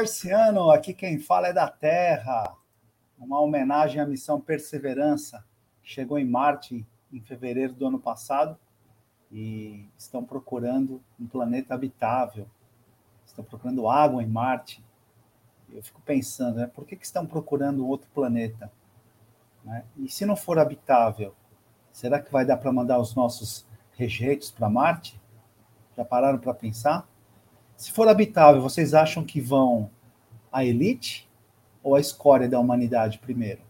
Marciano, aqui quem fala é da Terra. Uma homenagem à missão Perseverança. Chegou em Marte em fevereiro do ano passado e estão procurando um planeta habitável. Estão procurando água em Marte. Eu fico pensando, né, por que, que estão procurando outro planeta? Né? E se não for habitável, será que vai dar para mandar os nossos rejeitos para Marte? Já pararam para pensar? Se for habitável, vocês acham que vão a elite ou a escória da humanidade primeiro?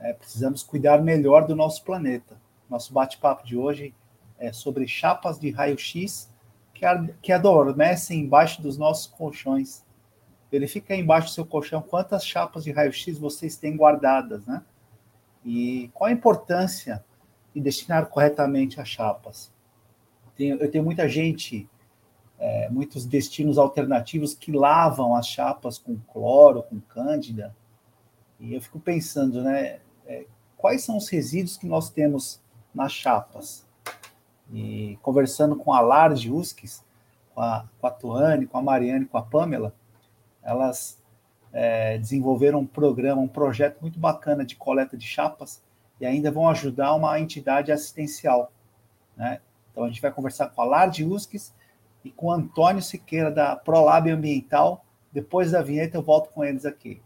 É, precisamos cuidar melhor do nosso planeta. Nosso bate-papo de hoje é sobre chapas de raio-x que, que adormecem embaixo dos nossos colchões. Verifique aí embaixo do seu colchão quantas chapas de raio-x vocês têm guardadas, né? E qual a importância de destinar corretamente as chapas? Eu tenho muita gente, é, muitos destinos alternativos que lavam as chapas com cloro, com cândida. E eu fico pensando, né? É, quais são os resíduos que nós temos nas chapas? E conversando com a Lard Uskis, com a, com a Tuane, com a Mariane, com a Pamela, elas é, desenvolveram um programa, um projeto muito bacana de coleta de chapas e ainda vão ajudar uma entidade assistencial. Né? Então a gente vai conversar com a Lard Uskis e com Antônio Siqueira da ProLab Ambiental. Depois da vinheta eu volto com eles aqui.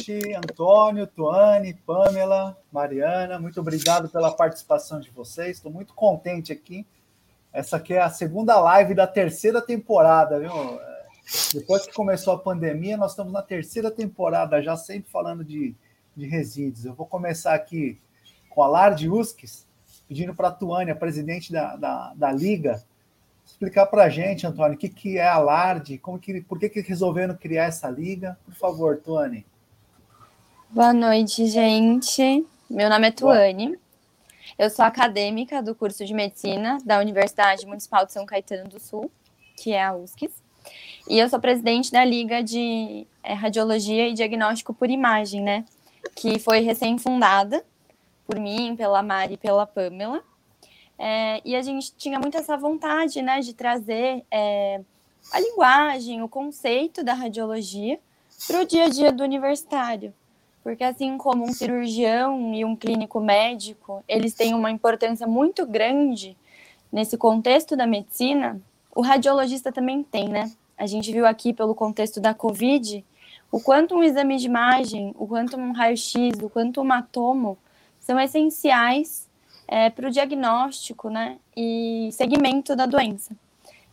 Noite, Antônio, Tuane, Pamela, Mariana. Muito obrigado pela participação de vocês. Estou muito contente aqui. Essa aqui é a segunda live da terceira temporada, viu? Depois que começou a pandemia, nós estamos na terceira temporada, já sempre falando de, de resíduos. Eu vou começar aqui com a Lard Uskis, pedindo para a Tuane, a presidente da, da, da Liga, explicar para a gente, Antônio, o que, que é a LARD, como que, por que, que resolveram criar essa liga? Por favor, Tuane. Boa noite, gente. Meu nome é Tuane. Eu sou acadêmica do curso de medicina da Universidade Municipal de São Caetano do Sul, que é a USCS. E eu sou presidente da Liga de é, Radiologia e Diagnóstico por Imagem, né? Que foi recém-fundada por mim, pela Mari e pela Pamela. É, e a gente tinha muito essa vontade né, de trazer é, a linguagem, o conceito da radiologia para o dia a dia do universitário. Porque assim como um cirurgião e um clínico médico, eles têm uma importância muito grande nesse contexto da medicina, o radiologista também tem, né? A gente viu aqui pelo contexto da Covid o quanto um exame de imagem, o quanto um raio-x, o quanto um atomo são essenciais é, para o diagnóstico né, e segmento da doença.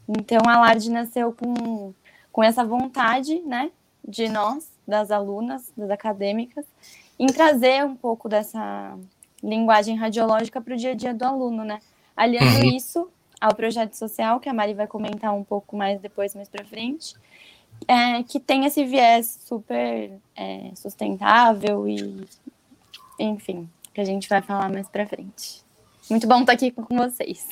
Então, a LARD nasceu com, com essa vontade né, de nós, das alunas, das acadêmicas, em trazer um pouco dessa linguagem radiológica para o dia a dia do aluno, né? Aliando uhum. isso ao projeto social, que a Mari vai comentar um pouco mais depois, mais para frente, é, que tem esse viés super é, sustentável e, enfim, que a gente vai falar mais para frente. Muito bom estar aqui com vocês.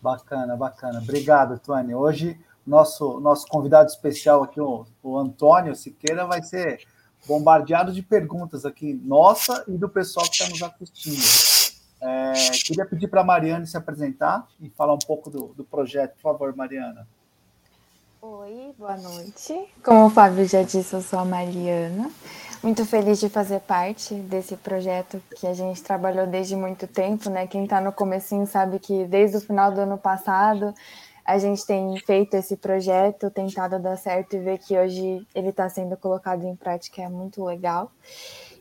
Bacana, bacana. Obrigado, Tuane. Hoje, nosso, nosso convidado especial aqui, o, o Antônio Siqueira, vai ser bombardeado de perguntas aqui, nossa e do pessoal que está nos assistindo. É, queria pedir para a Mariana se apresentar e falar um pouco do, do projeto. Por favor, Mariana. Oi, boa noite. Como o Fábio já disse, eu sou a Mariana. Muito feliz de fazer parte desse projeto que a gente trabalhou desde muito tempo, né? Quem está no comecinho sabe que desde o final do ano passado a gente tem feito esse projeto, tentado dar certo e ver que hoje ele está sendo colocado em prática é muito legal.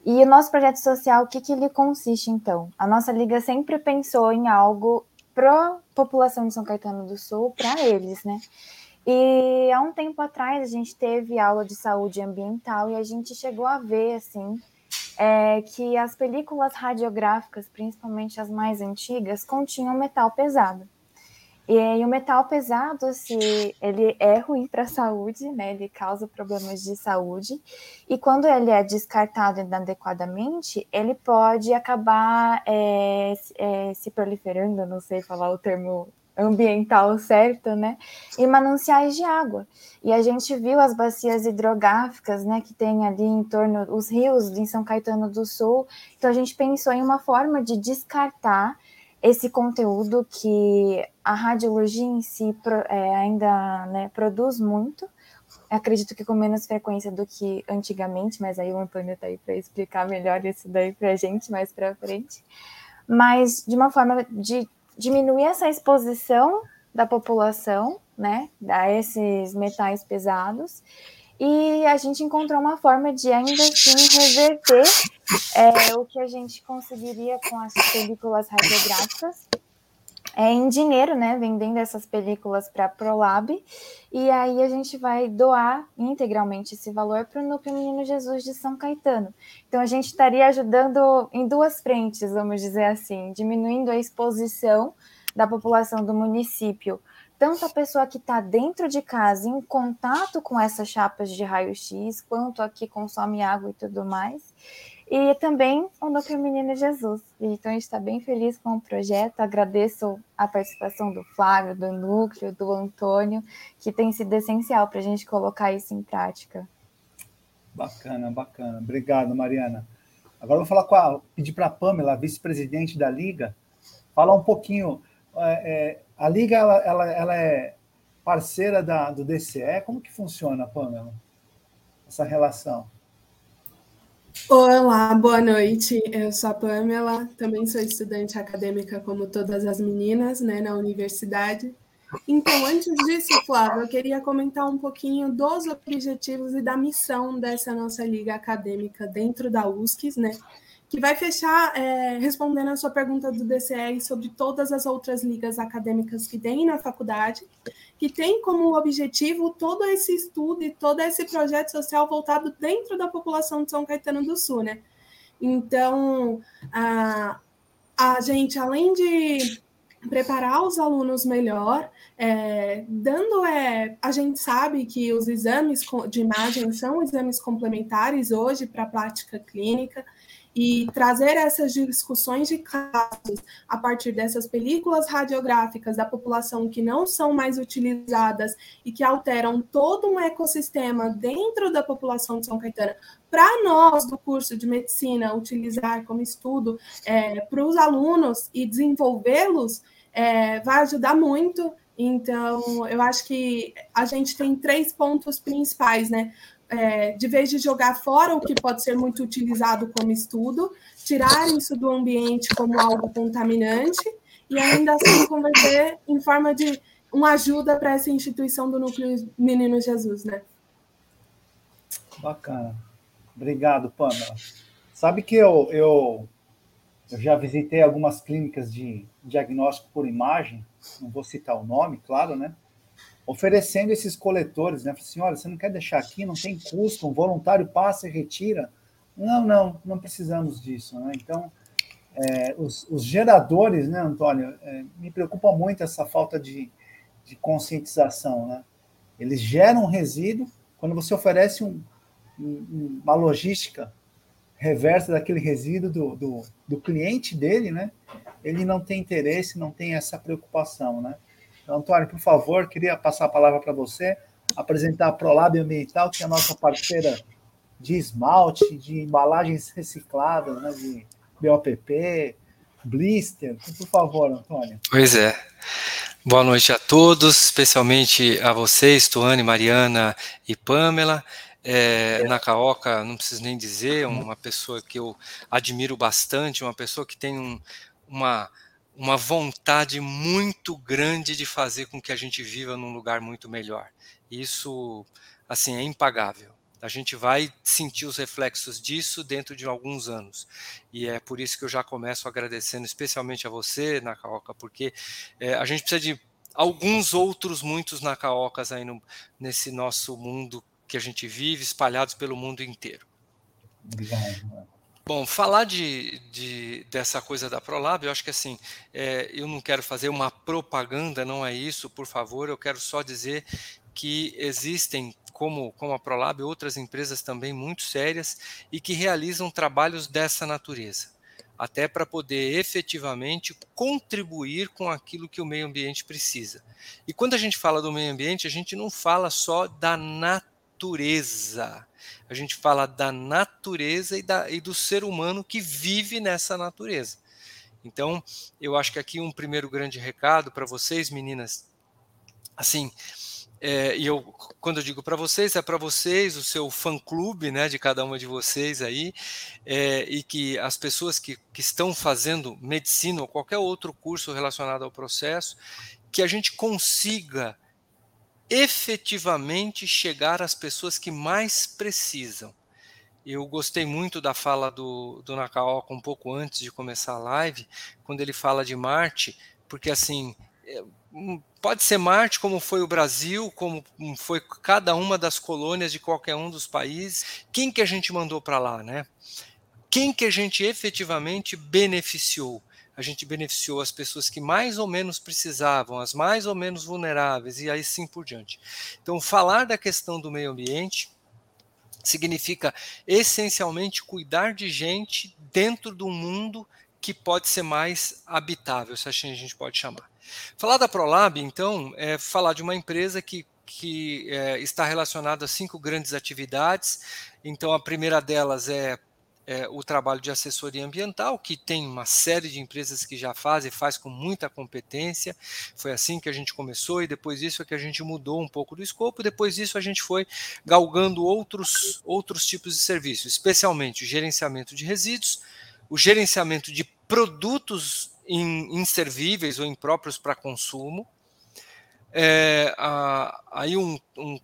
E o nosso projeto social, o que, que ele consiste então? A nossa liga sempre pensou em algo para a população de São Caetano do Sul, para eles, né? E há um tempo atrás a gente teve aula de saúde ambiental e a gente chegou a ver assim é, que as películas radiográficas, principalmente as mais antigas, continham metal pesado. E, e o metal pesado, se ele é ruim para a saúde, né? Ele causa problemas de saúde. E quando ele é descartado inadequadamente, ele pode acabar é, é, se proliferando, não sei falar o termo ambiental certo, né? E mananciais de água. E a gente viu as bacias hidrográficas, né, que tem ali em torno os rios em São Caetano do Sul. Então a gente pensou em uma forma de descartar esse conteúdo que a radiologia em si é, ainda né, produz muito. Acredito que com menos frequência do que antigamente, mas aí o Antônio está aí para explicar melhor isso daí para a gente mais para frente. Mas de uma forma de diminuir essa exposição da população, né, a esses metais pesados, e a gente encontrou uma forma de ainda assim reverter é, o que a gente conseguiria com as películas radiográficas é, em dinheiro, né, vendendo essas películas para a Prolab, e aí a gente vai doar integralmente esse valor para o Núcleo Menino Jesus de São Caetano. Então a gente estaria ajudando em duas frentes, vamos dizer assim, diminuindo a exposição da população do município, tanto a pessoa que está dentro de casa em contato com essas chapas de raio-x, quanto a que consome água e tudo mais, e também o Núcleo Menino Jesus. Então, a gente está bem feliz com o projeto. Agradeço a participação do Flávio, do Núcleo, do Antônio, que tem sido essencial para a gente colocar isso em prática. Bacana, bacana. Obrigado, Mariana. Agora vou falar com a, pedir para a Pamela, vice-presidente da Liga, falar um pouquinho é, é, a Liga ela, ela, ela é parceira da, do DCE. Como que funciona, Pamela, essa relação? Olá, boa noite. Eu sou a Pamela, também sou estudante acadêmica como todas as meninas, né, na universidade. Então, antes disso, Flávio, eu queria comentar um pouquinho dos objetivos e da missão dessa nossa liga acadêmica dentro da USCS, né? que vai fechar é, respondendo a sua pergunta do DCE sobre todas as outras ligas acadêmicas que tem na faculdade, que tem como objetivo todo esse estudo e todo esse projeto social voltado dentro da população de São Caetano do Sul, né? Então, a, a gente, além de preparar os alunos melhor, é, dando é, a gente sabe que os exames de imagem são exames complementares hoje para a prática clínica e trazer essas discussões de casos a partir dessas películas radiográficas da população que não são mais utilizadas e que alteram todo um ecossistema dentro da população de São Caetano, para nós do curso de medicina utilizar como estudo é, para os alunos e desenvolvê-los, é, vai ajudar muito. Então, eu acho que a gente tem três pontos principais, né? É, de vez de jogar fora o que pode ser muito utilizado como estudo, tirar isso do ambiente como algo contaminante e ainda assim converter em forma de uma ajuda para essa instituição do Núcleo Menino Jesus, né? Bacana. Obrigado, Pamela. Sabe que eu, eu, eu já visitei algumas clínicas de diagnóstico por imagem, não vou citar o nome, claro, né? Oferecendo esses coletores, né? Assim, olha, você não quer deixar aqui, não tem custo, um voluntário passa e retira. Não, não, não precisamos disso, né? Então, é, os, os, geradores, né, Antônio, é, me preocupa muito essa falta de, de conscientização, né? Eles geram resíduo, quando você oferece um, um, uma logística reversa daquele resíduo do, do, do cliente dele, né? Ele não tem interesse, não tem essa preocupação, né? Antônio, por favor, queria passar a palavra para você, apresentar a Prolab Ambiental, que é a nossa parceira de esmalte, de embalagens recicladas, né, de BOPP, blister. Então, por favor, Antônio. Pois é. Boa noite a todos, especialmente a vocês, Tuane, Mariana e Pamela. É, Nakaoka, não preciso nem dizer, uma pessoa que eu admiro bastante, uma pessoa que tem um, uma uma vontade muito grande de fazer com que a gente viva num lugar muito melhor. Isso, assim, é impagável. A gente vai sentir os reflexos disso dentro de alguns anos. E é por isso que eu já começo agradecendo especialmente a você, Nakaoka, porque é, a gente precisa de alguns outros, muitos Nakaokas aí no, nesse nosso mundo que a gente vive, espalhados pelo mundo inteiro. Obrigado. Bom, falar de, de, dessa coisa da ProLab, eu acho que assim, é, eu não quero fazer uma propaganda, não é isso, por favor, eu quero só dizer que existem, como, como a ProLab, outras empresas também muito sérias e que realizam trabalhos dessa natureza, até para poder efetivamente contribuir com aquilo que o meio ambiente precisa. E quando a gente fala do meio ambiente, a gente não fala só da natureza, a gente fala da natureza e, da, e do ser humano que vive nessa natureza. Então, eu acho que aqui um primeiro grande recado para vocês, meninas, assim, é, e eu, quando eu digo para vocês, é para vocês, o seu fã-clube, né, de cada uma de vocês aí, é, e que as pessoas que, que estão fazendo medicina ou qualquer outro curso relacionado ao processo, que a gente consiga efetivamente chegar às pessoas que mais precisam. Eu gostei muito da fala do, do Nakaoka um pouco antes de começar a live, quando ele fala de Marte, porque assim, é, hum, pode ser Marte como foi o Brasil, como foi cada uma das colônias de qualquer um dos países. Quem que a gente mandou para lá, né? Quem que a gente efetivamente beneficiou? A gente beneficiou as pessoas que mais ou menos precisavam, as mais ou menos vulneráveis, e aí sim por diante. Então, falar da questão do meio ambiente significa essencialmente cuidar de gente dentro do mundo que pode ser mais habitável, se assim a gente pode chamar. Falar da ProLab, então, é falar de uma empresa que, que é, está relacionada a cinco grandes atividades. Então, a primeira delas é é, o trabalho de assessoria ambiental, que tem uma série de empresas que já fazem, faz com muita competência. Foi assim que a gente começou e depois disso é que a gente mudou um pouco do escopo. Depois disso a gente foi galgando outros, outros tipos de serviços, especialmente o gerenciamento de resíduos, o gerenciamento de produtos inservíveis ou impróprios para consumo. É, a, aí um, um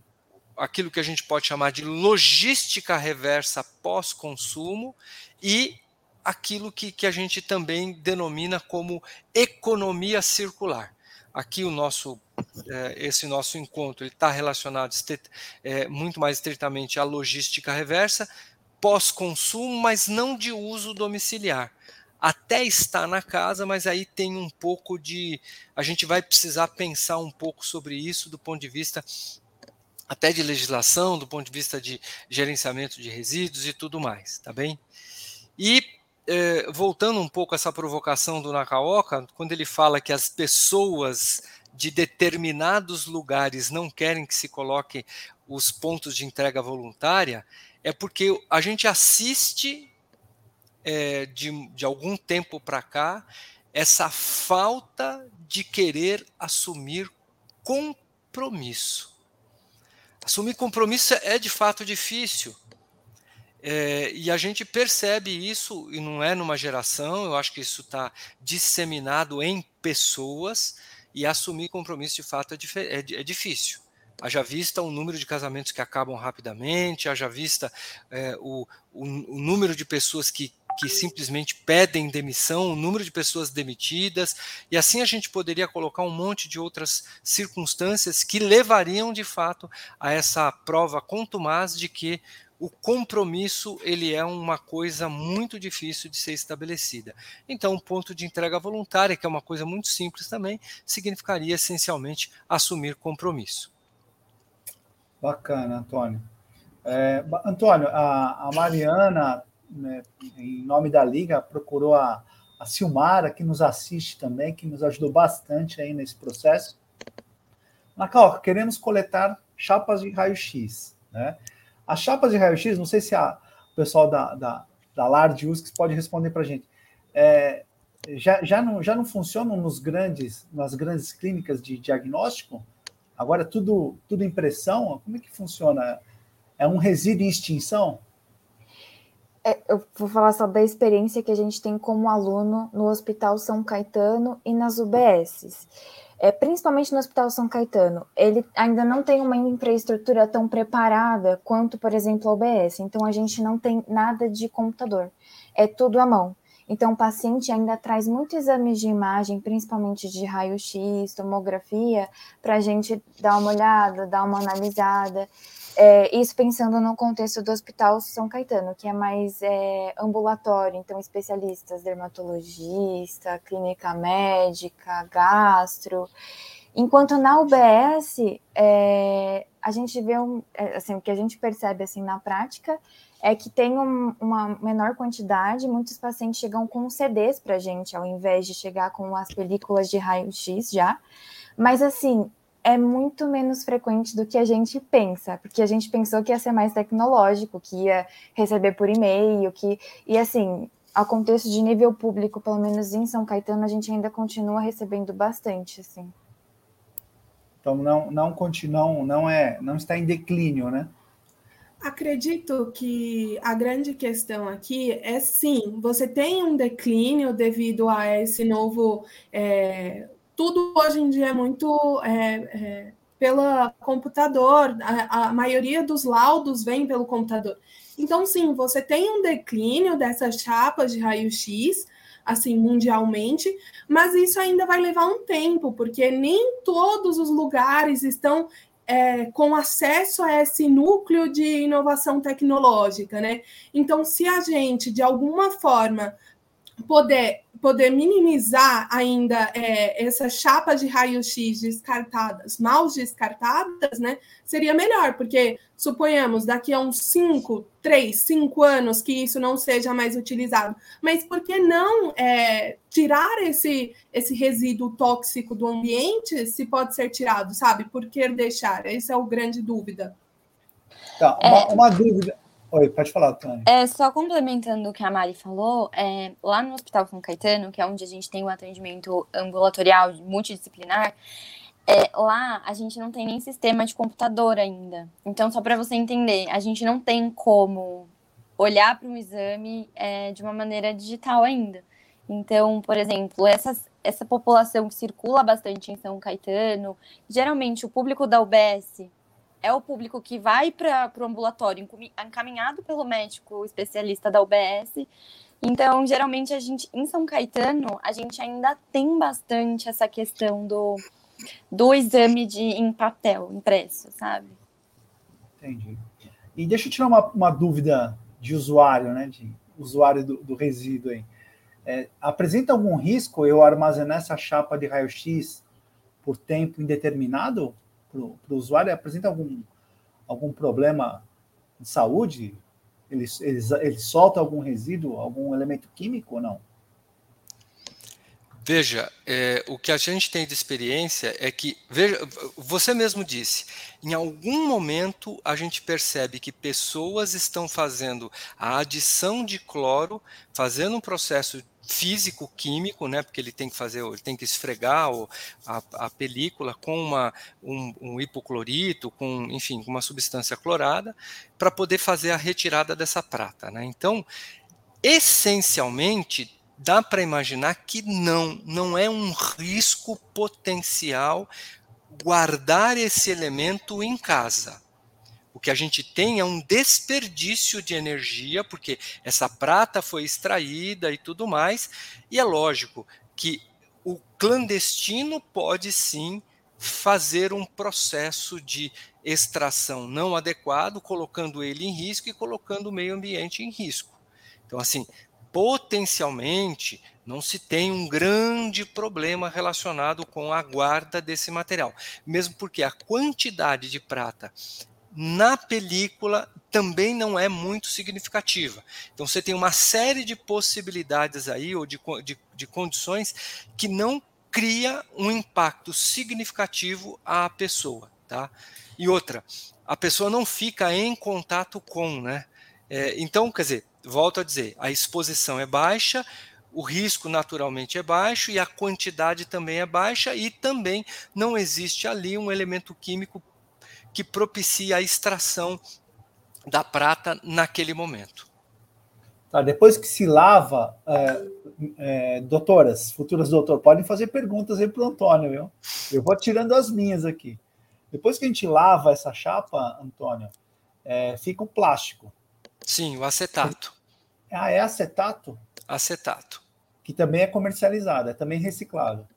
aquilo que a gente pode chamar de logística reversa pós-consumo e aquilo que, que a gente também denomina como economia circular. Aqui o nosso é, esse nosso encontro está relacionado é, muito mais estritamente à logística reversa pós-consumo, mas não de uso domiciliar. Até está na casa, mas aí tem um pouco de. A gente vai precisar pensar um pouco sobre isso do ponto de vista até de legislação, do ponto de vista de gerenciamento de resíduos e tudo mais, tá bem? E eh, voltando um pouco a essa provocação do Nakaoka, quando ele fala que as pessoas de determinados lugares não querem que se coloque os pontos de entrega voluntária, é porque a gente assiste é, de, de algum tempo para cá essa falta de querer assumir compromisso. Assumir compromisso é de fato difícil. É, e a gente percebe isso, e não é numa geração, eu acho que isso está disseminado em pessoas, e assumir compromisso de fato é, é, é difícil. Haja vista o número de casamentos que acabam rapidamente, haja vista é, o, o, o número de pessoas que que simplesmente pedem demissão, o número de pessoas demitidas, e assim a gente poderia colocar um monte de outras circunstâncias que levariam de fato a essa prova contumaz de que o compromisso ele é uma coisa muito difícil de ser estabelecida. Então, o um ponto de entrega voluntária, que é uma coisa muito simples também, significaria essencialmente assumir compromisso. Bacana, Antônio. É, Antônio, a, a Mariana né, em nome da Liga, procurou a, a Silmara, que nos assiste também, que nos ajudou bastante aí nesse processo. Nacal, queremos coletar chapas de raio-x. Né? As chapas de raio-x, não sei se a, o pessoal da, da, da LARD USCS pode responder para a gente. É, já, já, não, já não funcionam nos grandes, nas grandes clínicas de diagnóstico? Agora é tudo, tudo impressão? Como é que funciona? É um resíduo em extinção? É, eu vou falar só da experiência que a gente tem como aluno no Hospital São Caetano e nas UBSs. É, principalmente no Hospital São Caetano, ele ainda não tem uma infraestrutura tão preparada quanto, por exemplo, a UBS. Então, a gente não tem nada de computador, é tudo à mão. Então, o paciente ainda traz muitos exames de imagem, principalmente de raio-x, tomografia, para a gente dar uma olhada, dar uma analisada. É, isso pensando no contexto do Hospital São Caetano, que é mais é, ambulatório, então especialistas, dermatologista, clínica médica, gastro. Enquanto na UBS, é, a gente vê um, é, assim, o que a gente percebe assim na prática é que tem um, uma menor quantidade, muitos pacientes chegam com CDs para a gente, ao invés de chegar com as películas de raio-x já. Mas assim, é muito menos frequente do que a gente pensa, porque a gente pensou que ia ser mais tecnológico, que ia receber por e-mail, que e assim, ao contexto de nível público, pelo menos em São Caetano, a gente ainda continua recebendo bastante, assim. Então não não continua, não é, não está em declínio, né? Acredito que a grande questão aqui é sim, você tem um declínio devido a esse novo é, tudo hoje em dia é muito é, é, pelo computador, a, a, maioria dos laudos vem pelo computador. Então, sim, você tem um declínio dessas chapas de raio-x, assim, mundialmente, mas isso ainda vai levar um tempo, porque nem todos os lugares estão é, com acesso a esse núcleo de inovação tecnológica, né? Então, se a gente, de alguma forma, poder poder minimizar ainda é, essa chapa de raio-x descartadas, mal descartadas, né, seria melhor, porque suponhamos daqui a uns 5, 3, 5 anos que isso não seja mais utilizado, mas por que não é, tirar esse, esse resíduo tóxico do ambiente se pode ser tirado, sabe? Por que deixar? Essa é a grande dúvida. Tá, uma, é... uma dúvida. Oi, pode falar, Tânia. É, só complementando o que a Mari falou, é, lá no Hospital São Caetano, que é onde a gente tem o um atendimento ambulatorial multidisciplinar, é, lá a gente não tem nem sistema de computador ainda. Então, só para você entender, a gente não tem como olhar para um exame é, de uma maneira digital ainda. Então, por exemplo, essas, essa população que circula bastante em São Caetano, geralmente o público da UBS é o público que vai para o ambulatório encaminhado pelo médico especialista da UBS. Então, geralmente, a gente, em São Caetano, a gente ainda tem bastante essa questão do, do exame de, em papel, impresso, sabe? Entendi. E deixa eu tirar uma, uma dúvida de usuário, né? De usuário do, do resíduo aí. É, apresenta algum risco eu armazenar essa chapa de raio-x por tempo indeterminado? Para o usuário apresenta algum, algum problema de saúde? Ele, ele, ele solta algum resíduo, algum elemento químico ou não? Veja, é, o que a gente tem de experiência é que, veja, você mesmo disse, em algum momento a gente percebe que pessoas estão fazendo a adição de cloro, fazendo um processo físico-químico, né, porque ele tem que fazer, ele tem que esfregar a, a, película com uma, um, um, hipoclorito, com, enfim, uma substância clorada, para poder fazer a retirada dessa prata. Né? Então, essencialmente, dá para imaginar que não, não é um risco potencial guardar esse elemento em casa. O que a gente tem é um desperdício de energia, porque essa prata foi extraída e tudo mais, e é lógico que o clandestino pode sim fazer um processo de extração não adequado, colocando ele em risco e colocando o meio ambiente em risco. Então, assim, potencialmente não se tem um grande problema relacionado com a guarda desse material, mesmo porque a quantidade de prata na película também não é muito significativa. Então você tem uma série de possibilidades aí, ou de, de, de condições, que não cria um impacto significativo à pessoa. Tá? E outra, a pessoa não fica em contato com, né? É, então, quer dizer, volto a dizer, a exposição é baixa, o risco naturalmente é baixo e a quantidade também é baixa e também não existe ali um elemento químico que propicia a extração da prata naquele momento. Tá, depois que se lava, é, é, doutoras, futuras doutoras, podem fazer perguntas aí para o Antônio, viu? Eu vou tirando as minhas aqui. Depois que a gente lava essa chapa, Antônio, é, fica o plástico. Sim, o acetato. Ah, é acetato? Acetato. Que também é comercializado, é também reciclável.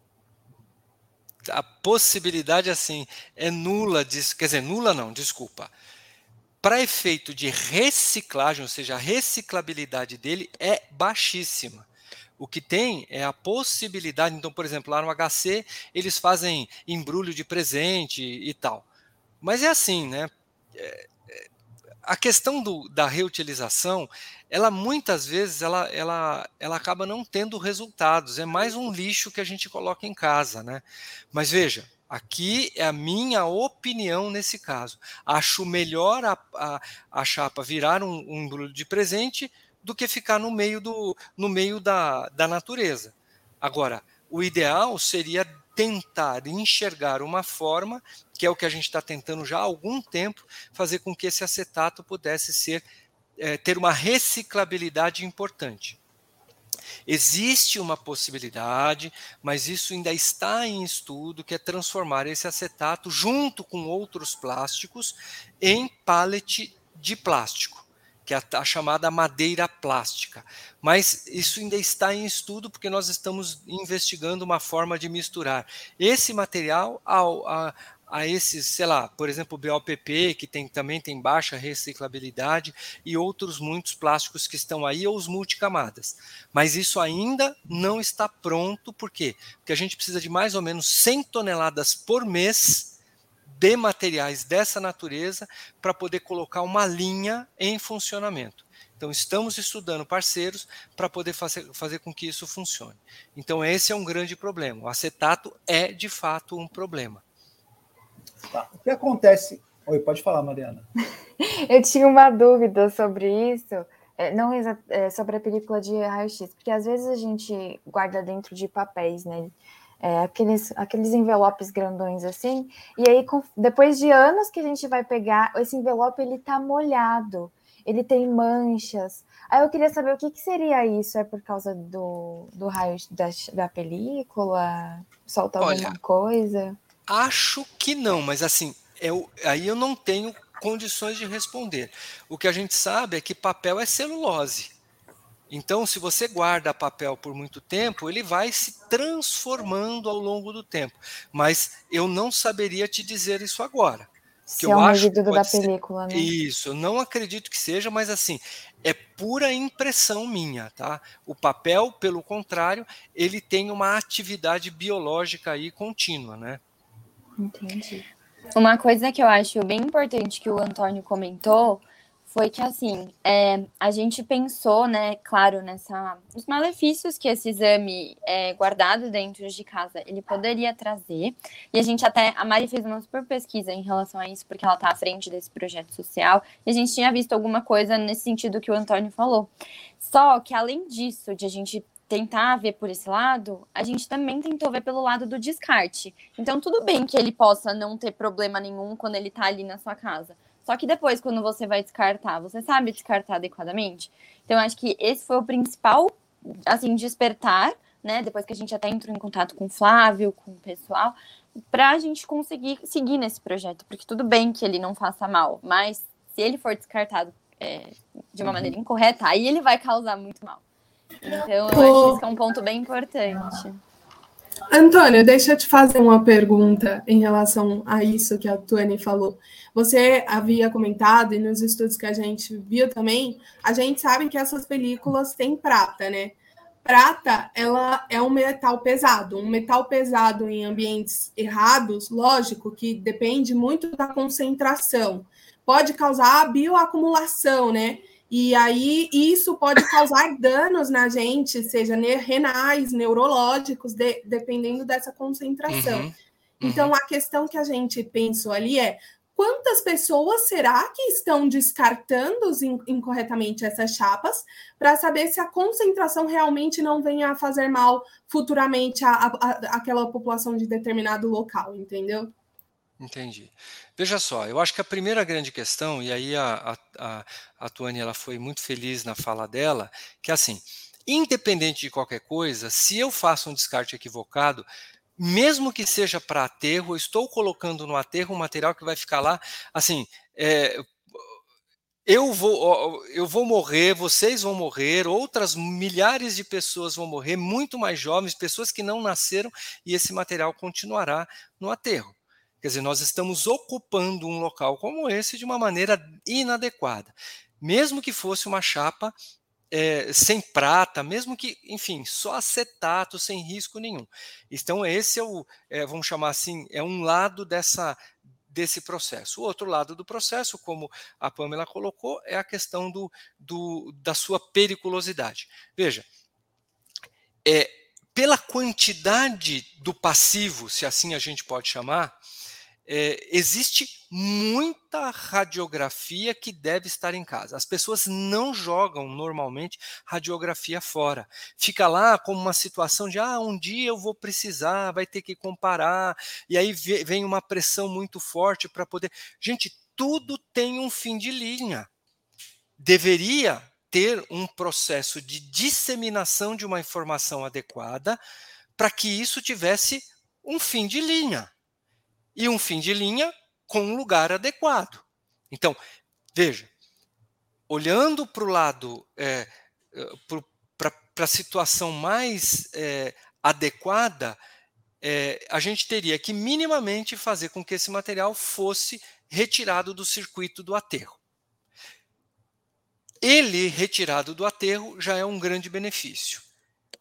A possibilidade, assim, é nula disso. Quer dizer, nula não, desculpa. para efeito de reciclagem, ou seja, a reciclabilidade dele é baixíssima. O que tem é a possibilidade, então, por exemplo, lá no HC, eles fazem embrulho de presente e tal. Mas é assim, né? É, é, a questão do, da reutilização, ela muitas vezes ela, ela, ela acaba não tendo resultados. É mais um lixo que a gente coloca em casa, né? Mas veja, Aqui é a minha opinião nesse caso. Acho melhor a, a, a chapa virar um, um embrulho de presente do que ficar no meio, do, no meio da, da natureza. Agora, o ideal seria tentar enxergar uma forma, que é o que a gente está tentando já há algum tempo, fazer com que esse acetato pudesse ser é, ter uma reciclabilidade importante. Existe uma possibilidade, mas isso ainda está em estudo, que é transformar esse acetato, junto com outros plásticos, em pallet de plástico, que é a, chamada madeira plástica. Mas isso ainda está em estudo, porque nós estamos investigando uma forma de misturar esse material ao, a, a esses, sei lá, por exemplo, o BOPP, que tem, também tem baixa reciclabilidade, e outros muitos plásticos que estão aí, ou os multicamadas. Mas isso ainda não está pronto, por quê? Porque a gente precisa de mais ou menos 100 toneladas por mês de materiais dessa natureza para poder colocar uma linha em funcionamento. Então, estamos estudando parceiros para poder fazer, fazer com que isso funcione. Então, esse é um grande problema. O acetato é, de fato, um problema. Tá. O que acontece? Oi, pode falar, Mariana. Eu tinha uma dúvida sobre isso, é, não é, sobre a película de raio-x, porque às vezes a gente guarda dentro de papéis, né? É, aqueles, aqueles envelopes grandões assim, e aí com, depois de anos que a gente vai pegar, esse envelope ele tá molhado, ele tem manchas. Aí eu queria saber o que, que seria isso? É por causa do, do raio da, da película? Solta alguma coisa? Acho que não, mas assim, eu, aí eu não tenho condições de responder. O que a gente sabe é que papel é celulose. Então, se você guarda papel por muito tempo, ele vai se transformando ao longo do tempo. Mas eu não saberia te dizer isso agora. Se que é eu um acho da ser... película, né? Isso, eu não acredito que seja, mas assim, é pura impressão minha, tá? O papel, pelo contrário, ele tem uma atividade biológica aí contínua, né? Entendi. Uma coisa que eu acho bem importante que o Antônio comentou foi que assim é, a gente pensou, né, claro, nessa os malefícios que esse exame é, guardado dentro de casa ele poderia trazer. E a gente até a Mari fez uma super pesquisa em relação a isso porque ela está à frente desse projeto social e a gente tinha visto alguma coisa nesse sentido que o Antônio falou. Só que além disso, de a gente tentar ver por esse lado, a gente também tentou ver pelo lado do descarte. Então, tudo bem que ele possa não ter problema nenhum quando ele tá ali na sua casa. Só que depois, quando você vai descartar, você sabe descartar adequadamente? Então, acho que esse foi o principal, assim, despertar, né? Depois que a gente até entrou em contato com o Flávio, com o pessoal, para a gente conseguir seguir nesse projeto. Porque tudo bem que ele não faça mal, mas se ele for descartado é, de uma uhum. maneira incorreta, aí ele vai causar muito mal. Então, eu acho que é um ponto bem importante. Antônio, deixa eu te fazer uma pergunta em relação a isso que a Tuane falou. Você havia comentado, e nos estudos que a gente viu também, a gente sabe que essas películas têm prata, né? Prata, ela é um metal pesado. Um metal pesado em ambientes errados, lógico que depende muito da concentração. Pode causar bioacumulação, né? E aí isso pode causar danos na gente, seja renais, neurológicos, de, dependendo dessa concentração. Uhum, uhum. Então a questão que a gente pensou ali é quantas pessoas será que estão descartando incorretamente essas chapas para saber se a concentração realmente não venha a fazer mal futuramente àquela população de determinado local, entendeu? Entendi. Veja só, eu acho que a primeira grande questão, e aí a, a, a Tuane ela foi muito feliz na fala dela, que é assim, independente de qualquer coisa, se eu faço um descarte equivocado, mesmo que seja para aterro, eu estou colocando no aterro um material que vai ficar lá, assim, é, eu vou, eu vou morrer, vocês vão morrer, outras milhares de pessoas vão morrer, muito mais jovens, pessoas que não nasceram, e esse material continuará no aterro. Quer dizer, nós estamos ocupando um local como esse de uma maneira inadequada. Mesmo que fosse uma chapa é, sem prata, mesmo que, enfim, só acetato, sem risco nenhum. Então, esse é o, é, vamos chamar assim, é um lado dessa desse processo. O outro lado do processo, como a Pamela colocou, é a questão do, do da sua periculosidade. Veja, é, pela quantidade do passivo, se assim a gente pode chamar, é, existe muita radiografia que deve estar em casa. As pessoas não jogam normalmente radiografia fora. Fica lá como uma situação de ah, um dia eu vou precisar, vai ter que comparar, e aí vem uma pressão muito forte para poder. Gente, tudo tem um fim de linha. Deveria ter um processo de disseminação de uma informação adequada para que isso tivesse um fim de linha e um fim de linha com um lugar adequado. Então, veja, olhando para o lado, é, para a situação mais é, adequada, é, a gente teria que minimamente fazer com que esse material fosse retirado do circuito do aterro. Ele retirado do aterro já é um grande benefício.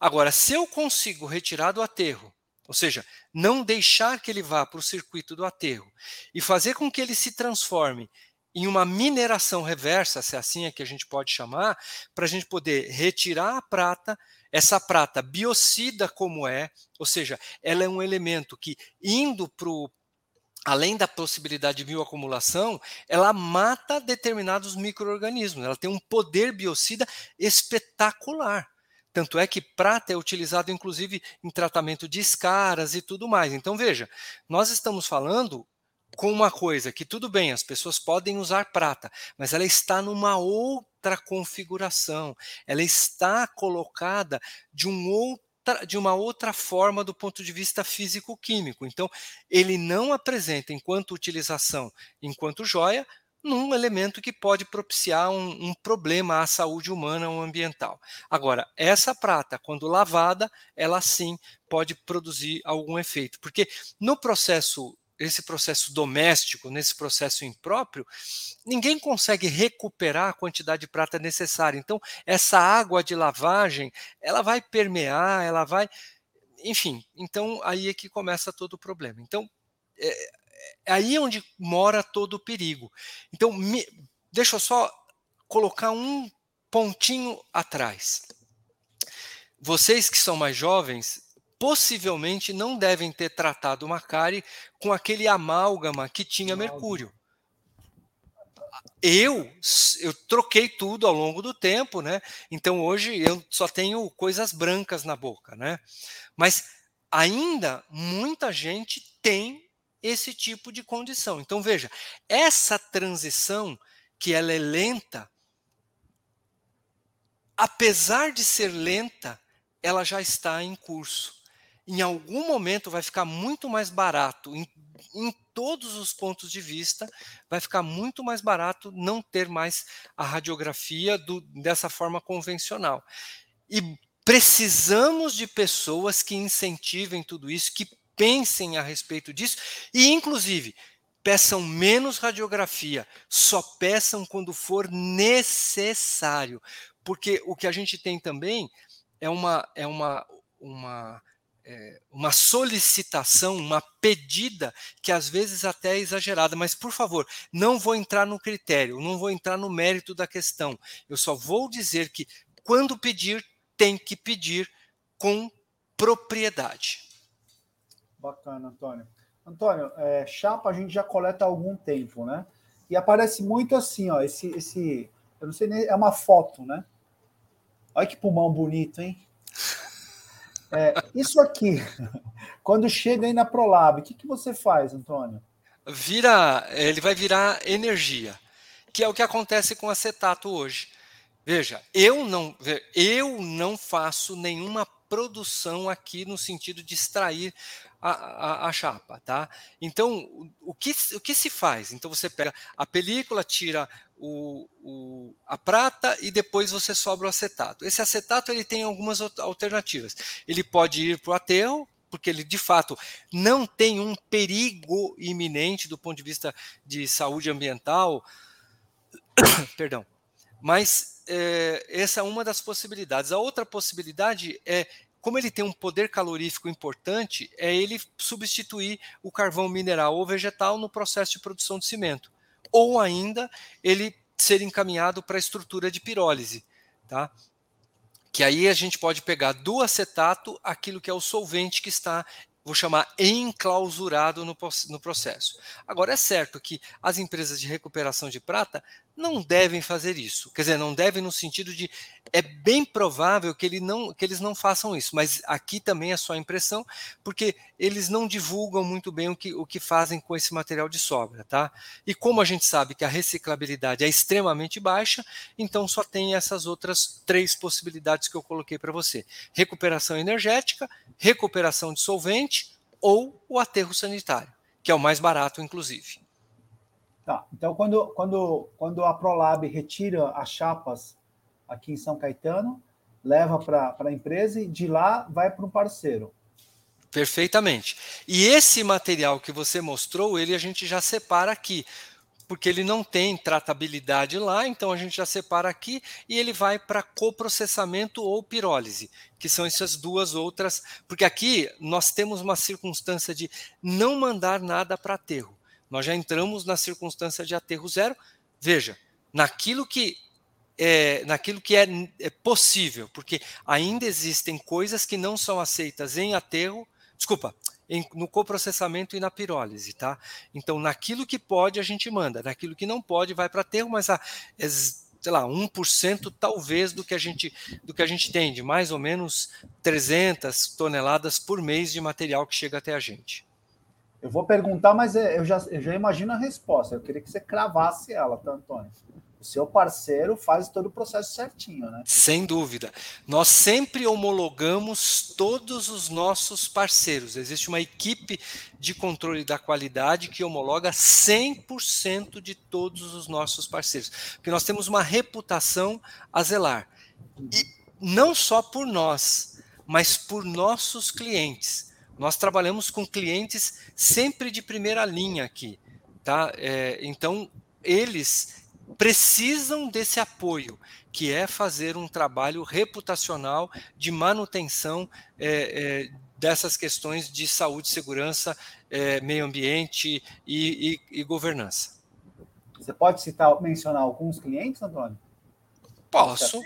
Agora, se eu consigo retirar do aterro ou seja, não deixar que ele vá para o circuito do aterro e fazer com que ele se transforme em uma mineração reversa, se assim é que a gente pode chamar, para a gente poder retirar a prata, essa prata biocida como é, ou seja, ela é um elemento que indo para o além da possibilidade de bioacumulação, ela mata determinados micro-organismos. Ela tem um poder biocida espetacular. Tanto é que prata é utilizado, inclusive, em tratamento de escaras e tudo mais. Então, veja, nós estamos falando com uma coisa que, tudo bem, as pessoas podem usar prata, mas ela está numa outra configuração, ela está colocada de um outro de uma outra forma do ponto de vista físico-químico. Então, ele não apresenta, enquanto utilização, enquanto joia, num elemento que pode propiciar um, um, problema à saúde humana ou ambiental. Agora, essa prata, quando lavada, ela sim pode produzir algum efeito, porque no processo esse processo doméstico, nesse processo impróprio, ninguém consegue recuperar a quantidade de prata necessária. Então, essa água de lavagem, ela vai permear, ela vai, enfim. Então, aí é que começa todo o problema. Então, é, é aí onde mora todo o perigo. Então, me, deixa eu só colocar um pontinho atrás. Vocês que são mais jovens, possivelmente não devem ter tratado uma cárie com aquele amálgama que tinha mercúrio. Eu, eu troquei tudo ao longo do tempo, né? Então hoje eu só tenho coisas brancas na boca, né? Mas ainda muita gente tem esse tipo de condição. Então veja, essa transição que ela é lenta, apesar de ser lenta, ela já está em curso. Em algum momento vai ficar muito mais barato, em, em todos os pontos de vista, vai ficar muito mais barato não ter mais a radiografia do, dessa forma convencional. E precisamos de pessoas que incentivem tudo isso, que pensem a respeito disso e, inclusive, peçam menos radiografia, só peçam quando for necessário, porque o que a gente tem também é uma é uma uma é, uma solicitação, uma pedida que às vezes até é exagerada, mas por favor, não vou entrar no critério, não vou entrar no mérito da questão. Eu só vou dizer que quando pedir, tem que pedir com propriedade. Bacana, Antônio. Antônio, é, chapa a gente já coleta há algum tempo, né? E aparece muito assim, ó, esse, esse, eu não sei nem, é uma foto, né? Olha que pulmão bonito, hein? É, isso aqui, quando chega aí na Prolab, o que, que você faz, Antônio? Vira, ele vai virar energia, que é o que acontece com acetato hoje. Veja, eu não, eu não faço nenhuma produção aqui no sentido de extrair a, a, a, chapa, tá? Então, o que, o que se faz? Então, você pega a película, tira o, o, a prata e depois você sobra o acetato. Esse acetato ele tem algumas alternativas. Ele pode ir para o aterro, porque ele de fato não tem um perigo iminente do ponto de vista de saúde ambiental, perdão, mas é, essa é uma das possibilidades. A outra possibilidade é como ele tem um poder calorífico importante, é ele substituir o carvão mineral ou vegetal no processo de produção de cimento. Ou ainda ele ser encaminhado para a estrutura de pirólise, tá? Que aí a gente pode pegar do acetato aquilo que é o solvente que está vou chamar enclausurado no, no processo. Agora, é certo que as empresas de recuperação de prata não devem fazer isso. Quer dizer, não devem no sentido de é bem provável que, ele não, que eles não façam isso, mas aqui também é só impressão, porque eles não divulgam muito bem o que, o que fazem com esse material de sobra, tá? E como a gente sabe que a reciclabilidade é extremamente baixa, então só tem essas outras três possibilidades que eu coloquei para você: recuperação energética, recuperação de solvente ou o aterro sanitário, que é o mais barato, inclusive. Tá. Então, quando, quando, quando a ProLab retira as chapas aqui em São Caetano, leva para a empresa e de lá vai para um parceiro. Perfeitamente. E esse material que você mostrou, ele a gente já separa aqui, porque ele não tem tratabilidade lá, então a gente já separa aqui e ele vai para coprocessamento ou pirólise, que são essas duas outras, porque aqui nós temos uma circunstância de não mandar nada para aterro. Nós já entramos na circunstância de aterro zero. Veja, naquilo que é, naquilo que é, é possível, porque ainda existem coisas que não são aceitas em aterro, desculpa, em, no coprocessamento e na pirólise, tá? Então, naquilo que pode, a gente manda, naquilo que não pode, vai para aterro, mas a, é, sei lá, 1% talvez do que a gente do que a gente tem, de mais ou menos 300 toneladas por mês de material que chega até a gente. Eu vou perguntar, mas é, eu já, eu já imagino a resposta. Eu queria que você cravasse ela, tá, Antônio? O seu parceiro faz todo o processo certinho, né? Sem dúvida. Nós sempre homologamos todos os nossos parceiros. Existe uma equipe de controle da qualidade que homologa 100% de todos os nossos parceiros. Porque nós temos uma reputação a zelar. E não só por nós, mas por nossos clientes. Nós trabalhamos com clientes sempre de primeira linha aqui, tá? É, então, eles precisam desse apoio, que é fazer um trabalho reputacional de manutenção é, é, dessas questões de saúde, segurança, é, meio ambiente e, e, e, governança. Você pode citar, mencionar alguns clientes, Antônio? Posso.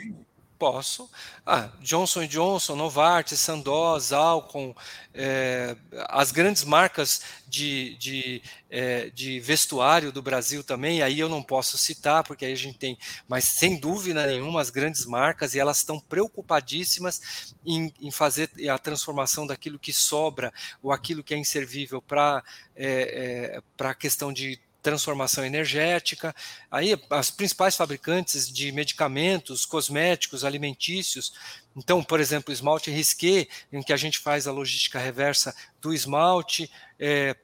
Posso. Ah, Johnson Johnson, Novartis, Sandoz, Alcon, é, as grandes marcas de, de, é, de, vestuário do Brasil também, aí eu não posso citar, porque aí a gente tem, mas sem dúvida nenhuma, as grandes marcas, e elas estão preocupadíssimas em, em fazer a transformação daquilo que sobra ou aquilo que é inservível para é, é a questão de transformação energética. Aí as principais fabricantes de medicamentos, cosméticos, alimentícios. Então, por exemplo, esmalte Risqué, em que a gente faz a logística reversa do esmalte. É,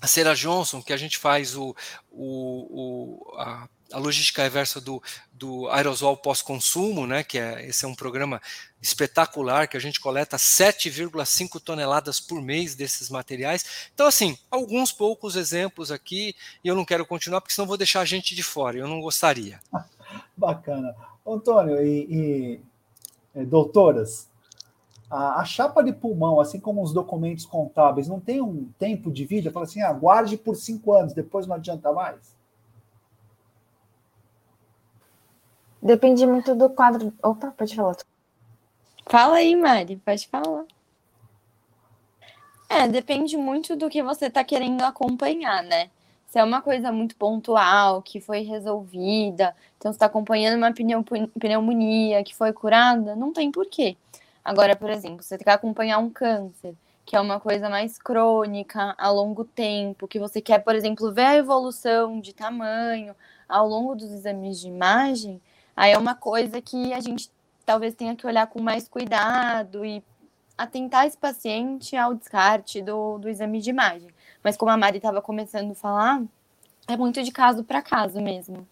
a Cera Johnson, que a gente faz o, o, o a, a, logística reversa do, do aerosol pós-consumo, né, que é, esse é um programa espetacular, que a gente coleta 7,5 toneladas por mês desses materiais. Então, assim, alguns poucos exemplos aqui, e eu não quero continuar, porque senão vou deixar a gente de fora, eu não gostaria. Bacana. Antônio, e, e é, doutoras, a, a, chapa de pulmão, assim como os documentos contábeis, não tem um tempo de vida? Fala assim, aguarde ah, por cinco anos, depois não adianta mais? Depende muito do quadro. Opa, pode falar. Fala aí, Mari, pode falar. É, depende muito do que você está querendo acompanhar, né? Se é uma coisa muito pontual, que foi resolvida, então está acompanhando uma pneumonia que foi curada, não tem porquê. Agora, por exemplo, você quer acompanhar um câncer, que é uma coisa mais crônica, a longo tempo, que você quer, por exemplo, ver a evolução de tamanho ao longo dos exames de imagem, aí é uma coisa que a gente talvez tenha que olhar com mais cuidado e atentar esse paciente ao descarte do, do exame de imagem. Mas como a Mari estava começando a falar, é muito de caso para caso mesmo.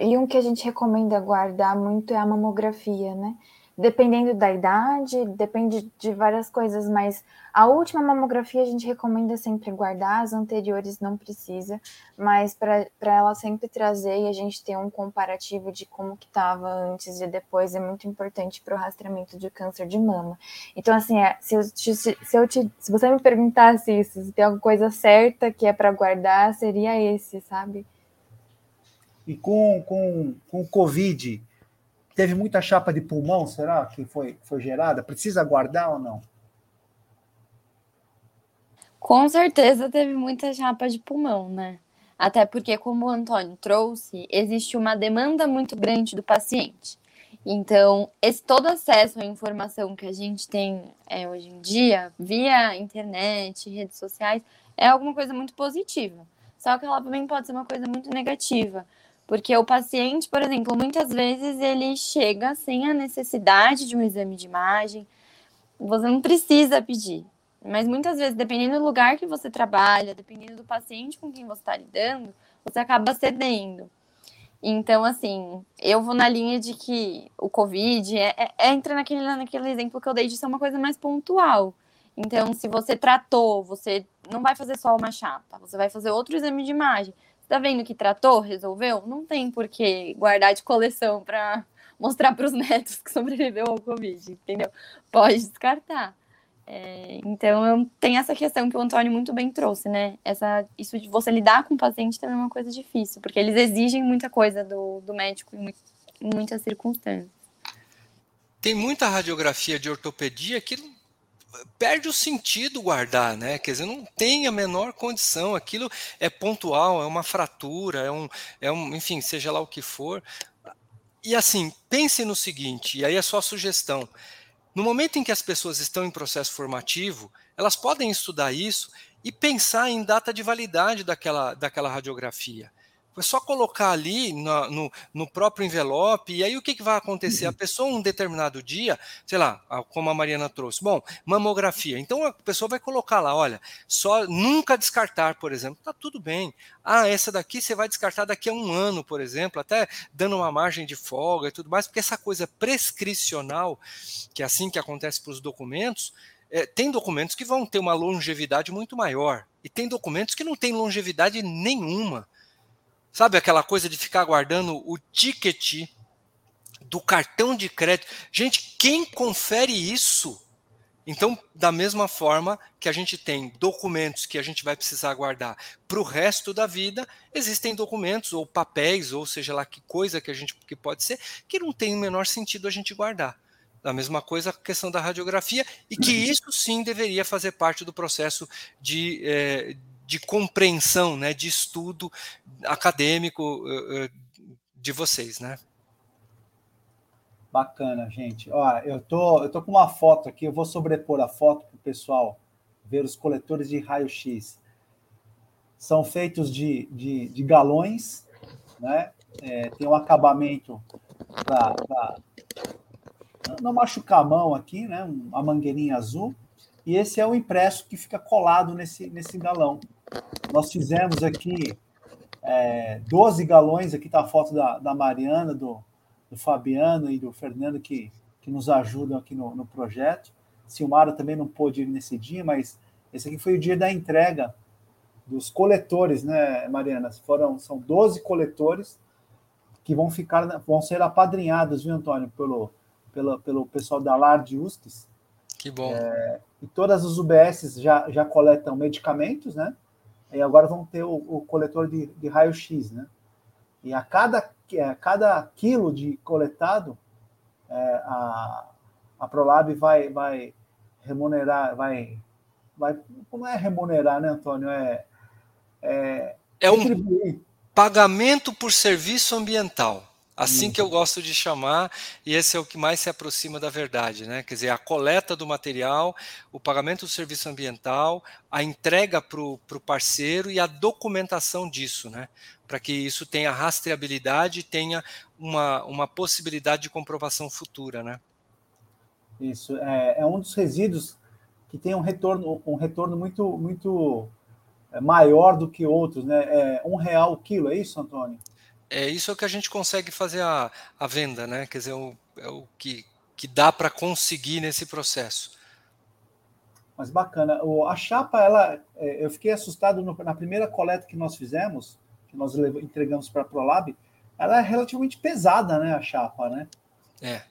E um que a gente recomenda guardar muito é a mamografia, né? Dependendo da idade, depende de várias coisas, mas a última mamografia a gente recomenda sempre guardar, as anteriores não precisa, mas para ela sempre trazer e a gente ter um comparativo de como que estava antes e depois é muito importante para o rastreamento de câncer de mama. Então, assim, é, se, eu, se, se, eu te, se você me perguntasse isso, se tem alguma coisa certa que é para guardar, seria esse, sabe? E com, com, com o Covid, Teve muita chapa de pulmão, será que foi, foi gerada? Precisa guardar ou não? Com certeza teve muita chapa de pulmão, né? Até porque, como o Antônio trouxe, existe uma demanda muito grande do paciente. Então, esse todo acesso à informação que a gente tem é, hoje em dia, via internet, redes sociais, é alguma coisa muito positiva. Só que ela também pode ser uma coisa muito negativa, porque o paciente, por exemplo, muitas vezes ele chega sem a necessidade de um exame de imagem. Você não precisa pedir. Mas muitas vezes, dependendo do lugar que você trabalha, dependendo do paciente com quem você está lidando, você acaba cedendo. Então, assim, eu vou na linha de que o Covid é, é, é, entra naquele, naquele exemplo que eu dei de ser uma coisa mais pontual. Então, se você tratou, você não vai fazer só uma chapa, você vai fazer outro exame de imagem. Tá vendo que tratou, resolveu? Não tem por que guardar de coleção para mostrar para os netos que sobreviveu ao Covid, entendeu? Pode descartar. É, então, tem essa questão que o Antônio muito bem trouxe, né? Essa, isso de você lidar com o paciente também é uma coisa difícil, porque eles exigem muita coisa do, do médico em, muitas circunstâncias. Tem muita radiografia de ortopedia que perde o sentido guardar, né? Quer dizer, não tem a menor condição. Aquilo é pontual, é uma fratura, é um, é um, enfim, seja lá o que for. E assim, pense no seguinte, e aí é só sugestão. No momento em que as pessoas estão em processo formativo, elas podem estudar isso e pensar em data de validade daquela, daquela radiografia. É só colocar ali no, no, no, próprio envelope, e aí o que, que vai acontecer? A uhum. pessoa, um determinado dia, sei lá, como a Mariana trouxe, bom, mamografia. Então a pessoa vai colocar lá, olha, só nunca descartar, por exemplo. Tá tudo bem. Ah, essa daqui você vai descartar daqui a um ano, por exemplo, até dando uma margem de folga e tudo mais, porque essa coisa prescricional, que é assim que acontece para os documentos, é, tem documentos que vão ter uma longevidade muito maior, e tem documentos que não têm longevidade nenhuma. Sabe aquela coisa de ficar guardando o ticket do cartão de crédito? Gente, quem confere isso? Então, da mesma forma que a gente tem documentos que a gente vai precisar guardar para o resto da vida, existem documentos ou papéis, ou seja lá que coisa que a gente que pode ser, que não tem o menor sentido a gente guardar. Da mesma coisa a questão da radiografia, e que isso sim deveria fazer parte do processo de, é, de compreensão, né, de estudo acadêmico uh, de vocês, né? Bacana, gente. Ó, eu tô, eu tô com uma foto aqui, eu vou sobrepor a foto para o pessoal ver os coletores de raio-x. São feitos de, de, de galões, né? É, tem um acabamento para não machucar a mão aqui, né? Uma mangueirinha azul. E esse é o impresso que fica colado nesse, nesse galão. Nós fizemos aqui é, 12 galões, aqui está a foto da, da Mariana, do, do Fabiano e do Fernando que, que nos ajudam aqui no, no projeto. Silmara também não pôde ir nesse dia, mas esse aqui foi o dia da entrega dos coletores, né, Mariana? Foram, são 12 coletores que vão ficar, vão ser apadrinhados, viu, Antônio, pelo, pelo, pelo pessoal da LAR USCS. Que bom. É, e todas as UBSs já, já coletam medicamentos, né? E agora vão ter o, o coletor de, de raio-x, né? E a cada, a cada quilo de coletado, é, a, a Prolab vai, vai remunerar, vai, vai. Como é remunerar, né, Antônio? É, é, é um pagamento por serviço ambiental. Assim que eu gosto de chamar, e esse é o que mais se aproxima da verdade, né? Quer dizer, a coleta do material, o pagamento do serviço ambiental, a entrega para o parceiro e a documentação disso, né? Para que isso tenha rastreabilidade e tenha uma, uma possibilidade de comprovação futura, né? Isso, é, é um dos resíduos que tem um retorno, um retorno muito, muito é, maior do que outros, né? É um real o quilo, é isso, Antônio? É isso é o que a gente consegue fazer a, a venda, né? Quer dizer, o, é o que, que dá para conseguir nesse processo. Mas bacana. A chapa, ela, é, eu fiquei assustado no, na primeira coleta que nós fizemos, que nós entregamos para a ProLab, ela é relativamente pesada, né, a chapa, né? É.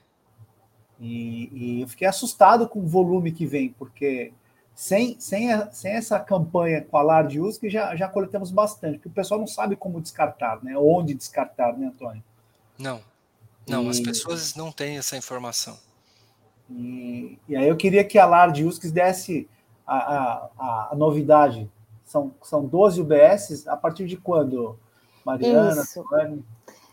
E, e eu fiquei assustado com o volume que vem, porque sem, sem, a, sem essa campanha com a LAR de USC já, já coletamos bastante, porque o pessoal não sabe como descartar, né? Onde descartar, né, Antônio? Não. Não, e... as pessoas não têm essa informação. E, e aí eu queria que a LAR de USC desse a, a, a, novidade. São, são 12 UBS, a partir de quando, Mariana? Isso.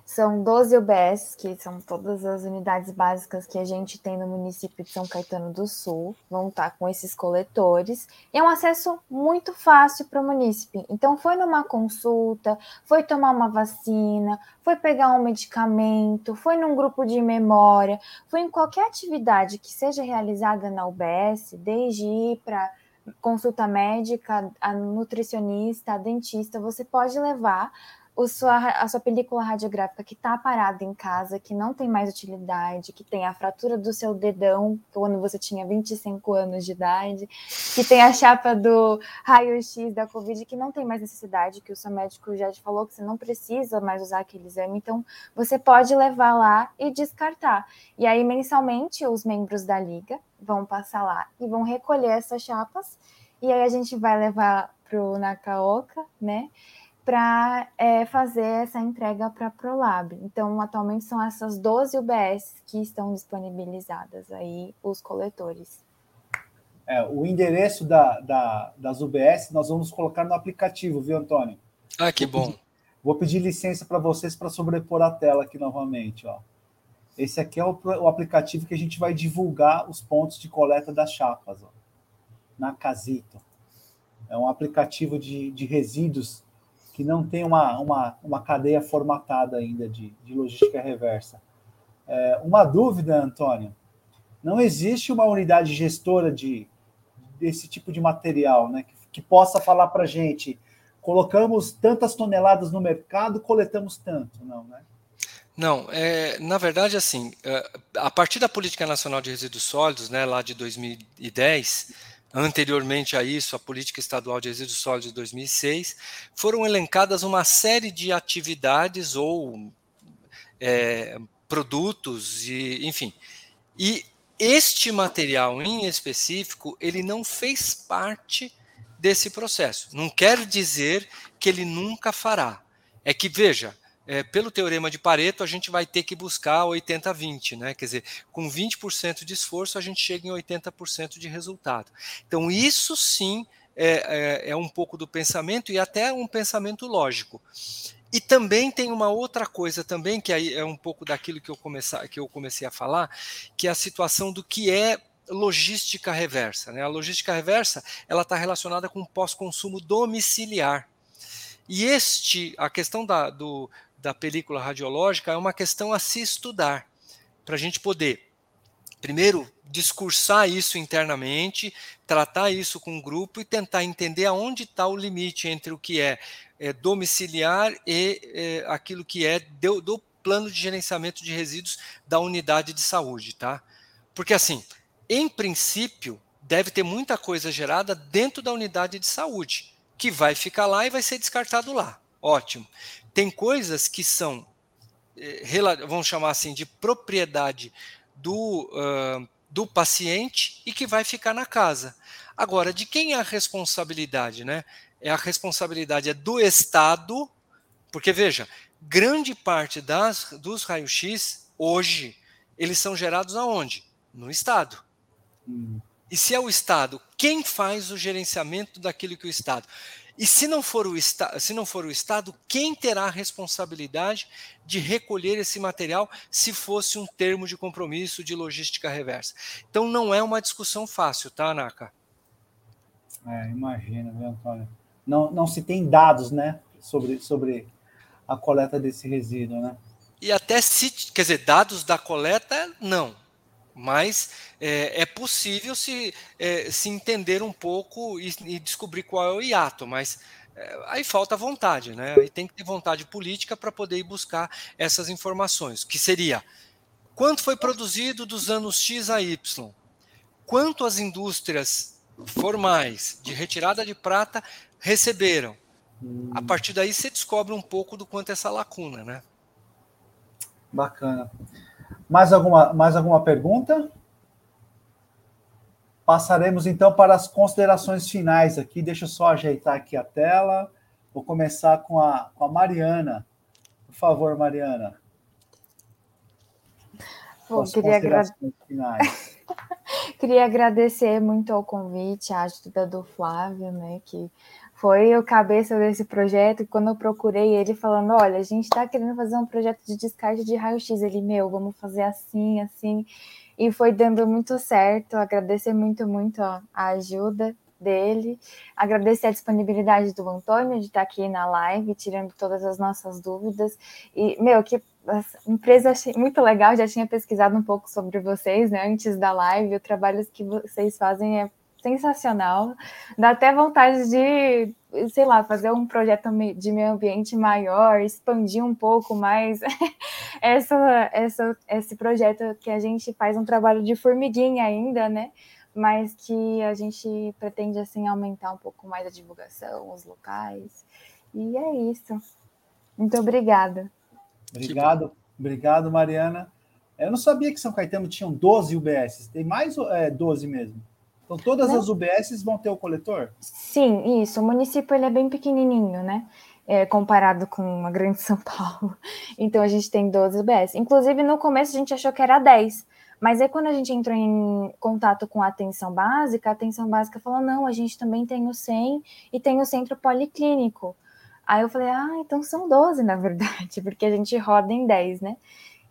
São 12 UBS, que são todas as unidades básicas que a gente tem no município de São Caetano do Sul, vão estar com esses coletores. E é um acesso muito fácil para o município. Então, foi numa consulta, foi tomar uma vacina, foi pegar um medicamento, foi num grupo de memória, foi em qualquer atividade que seja realizada na UBS, desde ir para consulta médica, a nutricionista, a dentista, você pode levar sua, a sua película radiográfica que está parada em casa, que não tem mais utilidade, que tem a fratura do seu dedão quando você tinha 25 anos de idade, que tem a chapa do raio-x da Covid, que não tem mais necessidade, que o seu médico já te falou que você não precisa mais usar aquele exame, então você pode levar lá e descartar. E aí, mensalmente, os membros da liga vão passar lá e vão recolher essas chapas, e aí a gente vai levar para o Nakaoka, né? Para é, fazer essa entrega para a ProLab. Então, atualmente são essas 12 UBS que estão disponibilizadas aí, os coletores. É, o endereço da, da, das UBS nós vamos colocar no aplicativo, viu, Antônio? Ah, que bom. Vou pedir, vou pedir licença para vocês para sobrepor a tela aqui novamente. Ó. Esse aqui é o, o, aplicativo que a gente vai divulgar os pontos de coleta das chapas, ó, na Casito. É um aplicativo de, de resíduos que não tem uma, uma, uma cadeia formatada ainda de, de logística reversa. É, uma dúvida, Antônio: não existe uma unidade gestora de, desse tipo de material, né, que, que possa falar para gente, colocamos tantas toneladas no mercado, coletamos tanto, não, né? Não, é, na verdade, assim, é, a partir da Política Nacional de Resíduos Sólidos, né, lá de 2010, Anteriormente a isso, a Política Estadual de Resíduos Sólidos de 2006, foram elencadas uma série de atividades ou é, produtos, e, enfim. E este material em específico, ele não fez parte desse processo. Não quer dizer que ele nunca fará. É que, veja, é, pelo teorema de Pareto, a gente vai ter que buscar 80-20, né? Quer dizer, com 20% de esforço, a gente chega em 80% de resultado. Então, isso sim é, é, é um pouco do pensamento e até um pensamento lógico. E também tem uma outra coisa também, que aí é um pouco daquilo que eu, começar, que eu comecei a falar, que é a situação do que é logística reversa. Né? A logística reversa ela está relacionada com pós-consumo domiciliar. E este, a questão da, do, da película radiológica é uma questão a se estudar, para a gente poder, primeiro, discursar isso internamente, tratar isso com o grupo e tentar entender aonde está o limite entre o que é, é domiciliar e é, aquilo que é do, do plano de gerenciamento de resíduos da unidade de saúde, tá? Porque assim, em princípio, deve ter muita coisa gerada dentro da unidade de saúde, que vai ficar lá e vai ser descartado lá. Ótimo. Tem coisas que são, eh, vamos chamar assim, de propriedade do, uh, do paciente e que vai ficar na casa. Agora, de quem é a responsabilidade? Né? É a responsabilidade é do Estado, porque veja, grande parte das, dos raios-x hoje eles são gerados aonde? No Estado. Hum. E se é o Estado, quem faz o gerenciamento daquilo que o Estado? E se não for o, se não for o Estado, quem terá a responsabilidade de recolher esse material se fosse um termo de compromisso de logística reversa? Então não é uma discussão fácil, tá, Naka? É, imagina, viu, Antônio? Não, não se tem dados, né, sobre, sobre a coleta desse resíduo, né? E até se, quer dizer, dados da coleta, não mas é, é possível se, é, se entender um pouco e, e, descobrir qual é o hiato, mas é, aí falta vontade, né? Aí tem que ter vontade política para poder ir buscar essas informações, que seria quanto foi produzido dos anos X a Y, quanto as indústrias formais de retirada de prata receberam. A partir daí você descobre um pouco do quanto é essa lacuna, né? Bacana. Mais alguma, mais alguma pergunta? Passaremos então para as considerações finais aqui. Deixa eu só ajeitar aqui a tela. Vou começar com a, com a Mariana. Por favor, Mariana. Bom, queria, queria agradecer muito ao convite, a ajuda do Flávio, né, que foi o cabeça desse projeto. Quando eu procurei ele falando, olha, a gente está querendo fazer um projeto de descarte de raio-x, ele, meu, vamos fazer assim, assim, e foi dando muito certo. Agradecer muito, muito ó, a ajuda dele. Agradecer a disponibilidade do Antônio de estar aqui na live, tirando todas as nossas dúvidas. E, meu, que empresa achei muito legal, já tinha pesquisado um pouco sobre vocês, né, antes da live, o trabalho que vocês fazem é sensacional. Dá até vontade de, sei lá, fazer um projeto de meio ambiente maior, expandir um pouco mais essa, essa, esse projeto que a gente faz um trabalho de formiguinha ainda, né? mas que a gente pretende assim aumentar um pouco mais a divulgação, os locais. E é isso. Muito obrigada. Obrigado, obrigado, Mariana. Eu não sabia que São Caetano tinham 12 UBS. Tem mais é, 12 mesmo. Então todas não. as UBS vão ter o coletor? Sim, isso. O município ele é bem pequenininho, né? É, comparado com a grande São Paulo. Então a gente tem 12 UBS. Inclusive no começo a gente achou que era 10 mas aí, quando a gente entrou em contato com a atenção básica, a atenção básica falou: não, a gente também tem o SEM e tem o centro policlínico. Aí eu falei: ah, então são 12, na verdade, porque a gente roda em 10, né?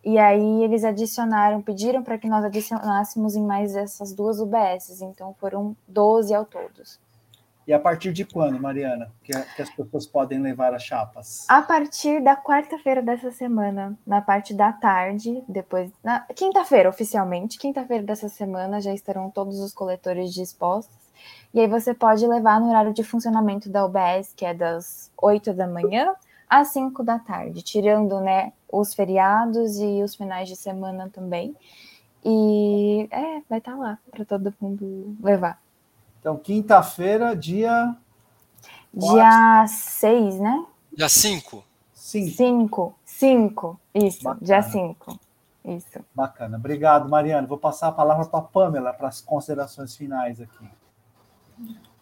E aí eles adicionaram, pediram para que nós adicionássemos em mais essas duas UBSs, então foram 12 ao todos. E a partir de quando, Mariana, que, que as pessoas podem levar as chapas? A partir da quarta-feira dessa semana, na parte da tarde, depois. Na quinta-feira, oficialmente, quinta-feira dessa semana, já estarão todos os coletores dispostos. E aí você pode levar no horário de funcionamento da UBS, que é das 8 da manhã às 5 da tarde, tirando né, os feriados e os finais de semana também. E é, vai estar lá para todo mundo levar. Então, quinta-feira, dia. Dia 6, né? Dia 5. 5. 5. Isso, Bacana. dia 5. Isso. Bacana. Obrigado, Mariana. Vou passar a palavra para a Pamela para as considerações finais aqui.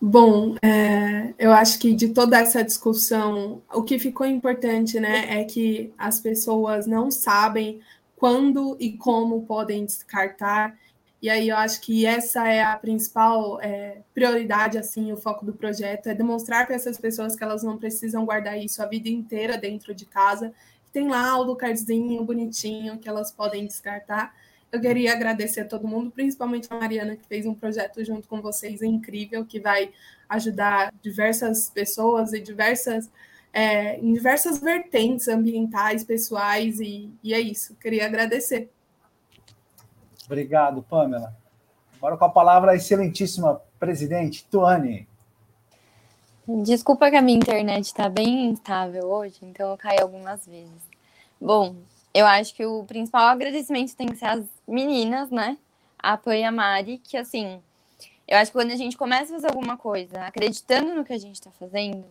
Bom, é, eu acho que de toda essa discussão, o que ficou importante, né, é que as pessoas não sabem quando e como podem descartar e aí eu acho que essa é a principal é, prioridade, assim, o foco do projeto, é demonstrar para essas pessoas que elas não precisam guardar isso a vida inteira dentro de casa, tem lá o lugarzinho bonitinho que elas podem descartar. Eu queria agradecer a todo mundo, principalmente a Mariana, que fez um projeto junto com vocês incrível, que vai ajudar diversas pessoas e diversas é, em diversas vertentes ambientais, pessoais, e, e é isso. Queria agradecer. Obrigado, Pamela. Agora com a palavra a excelentíssima presidente Tuane. Desculpa que a minha internet está bem instável hoje, então eu caí algumas vezes. Bom, eu acho que o principal agradecimento tem que ser as meninas, né? A Pan e a Mari, que assim, eu acho que quando a gente começa a fazer alguma coisa, acreditando no que a gente está fazendo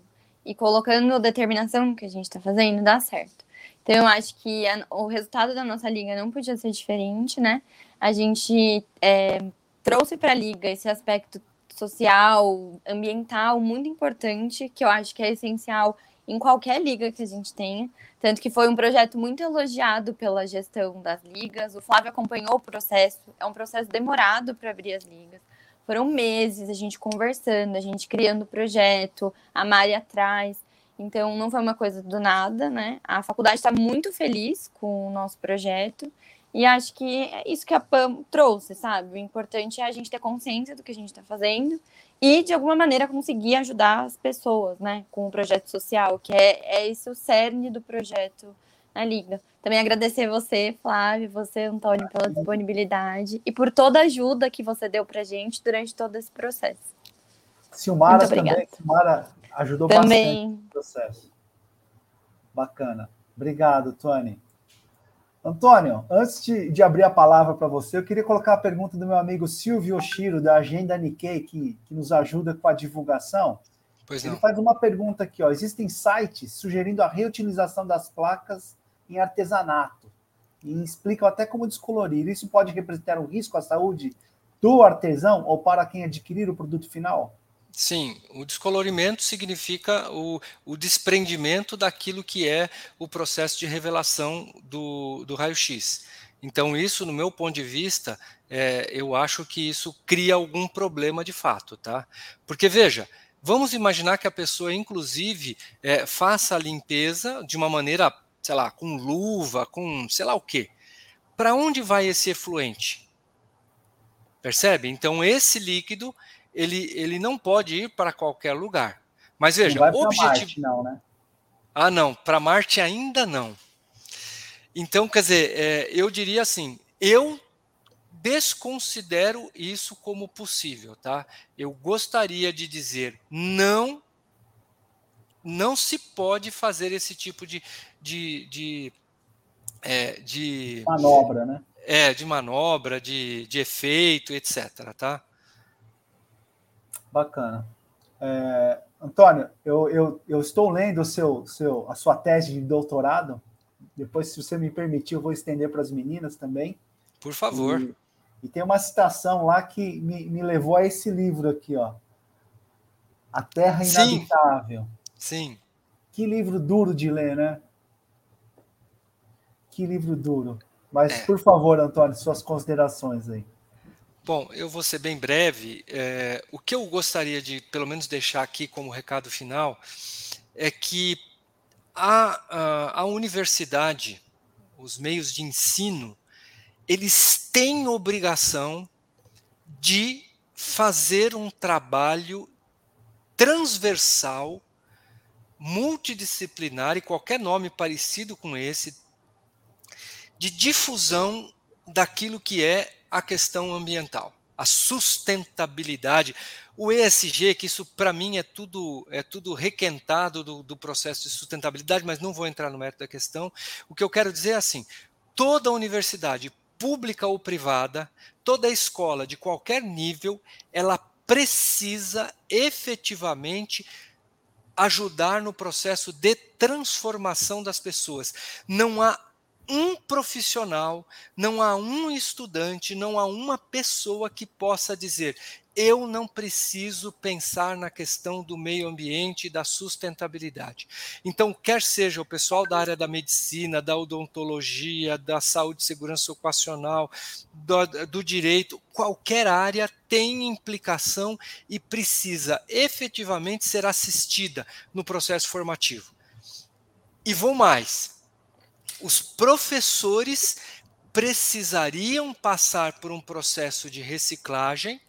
e colocando determinação no que a gente está fazendo, dá certo. Então, eu acho que a, o resultado da nossa liga não podia ser diferente, né? A gente é, trouxe para a liga esse aspecto social, ambiental muito importante, que eu acho que é essencial em qualquer liga que a gente tenha. Tanto que foi um projeto muito elogiado pela gestão das ligas. O Flávio acompanhou o processo, é um processo demorado para abrir as ligas. Foram meses a gente conversando, a gente criando o projeto, a Mari atrás. Então, não foi uma coisa do nada, né? A faculdade está muito feliz com o nosso projeto. E acho que é isso que a PAM trouxe, sabe? O importante é a gente ter consciência do que a gente está fazendo e, de alguma maneira, conseguir ajudar as pessoas, né? Com o projeto social, que é, é esse o cerne do projeto na Liga. Também agradecer você, Flávio, você, Antônio, pela disponibilidade e por toda a ajuda que você deu para gente durante todo esse processo. Silmara também. Silmara ajudou Também. bastante no processo. Bacana. Obrigado, Tony. Antônio, antes de, de abrir a palavra para você, eu queria colocar a pergunta do meu amigo Silvio Oshiro, da Agenda Nikkei, que, que nos ajuda com a divulgação. Ele faz uma pergunta aqui: ó, existem sites sugerindo a reutilização das placas em artesanato e explicam até como descolorir. Isso pode representar um risco à saúde do artesão ou para quem adquirir o produto final? Sim, o descolorimento significa o, o desprendimento daquilo que é o processo de revelação do, do raio-x. Então, isso, no meu ponto de vista, é, eu acho que isso cria algum problema de fato, tá? Porque, veja, vamos imaginar que a pessoa, inclusive, é, faça a limpeza de uma maneira, sei lá, com luva, com sei lá o quê. Para onde vai esse efluente? Percebe? Então, esse líquido ele, ele não pode ir para qualquer lugar. Mas veja, não vai objetivo. Marte, não, né? Ah, não, para Marte ainda não. Então, quer dizer, é, eu diria assim, eu desconsidero isso como possível, tá? Eu gostaria de dizer não, não se pode fazer esse tipo de, de, de, é, de manobra, né? É, de manobra, de, de efeito, etc. Tá? Bacana. É, Antônio, eu, eu, eu estou lendo o seu, seu, a sua tese de doutorado. Depois, se você me permitir, eu vou estender para as meninas também. Por favor. E, e tem uma citação lá que me, me levou a esse livro aqui, ó. A Terra Inabitável. Sim. Sim. Que livro duro de ler, né? Que livro duro. Mas, é. por favor, Antônio, suas considerações aí. Bom, eu vou ser bem breve. É, o que eu gostaria de, pelo menos, deixar aqui como recado final é que a, a, a universidade, os meios de ensino, eles têm obrigação de fazer um trabalho transversal, multidisciplinar e qualquer nome parecido com esse, de difusão daquilo que é a questão ambiental, a sustentabilidade. O ESG, que isso para mim é tudo é tudo requentado do, do processo de sustentabilidade, mas não vou entrar no mérito da questão. O que eu quero dizer é assim: toda universidade, pública ou privada, toda escola de qualquer nível, ela precisa efetivamente ajudar no processo de transformação das pessoas. Não há um profissional, não há um estudante, não há uma pessoa que possa dizer: eu não preciso pensar na questão do meio ambiente e da sustentabilidade. Então, quer seja o pessoal da área da medicina, da odontologia, da saúde e segurança ocupacional, do, do direito, qualquer área tem implicação e precisa efetivamente ser assistida no processo formativo. E vou mais, os professores precisariam passar por um processo de reciclagem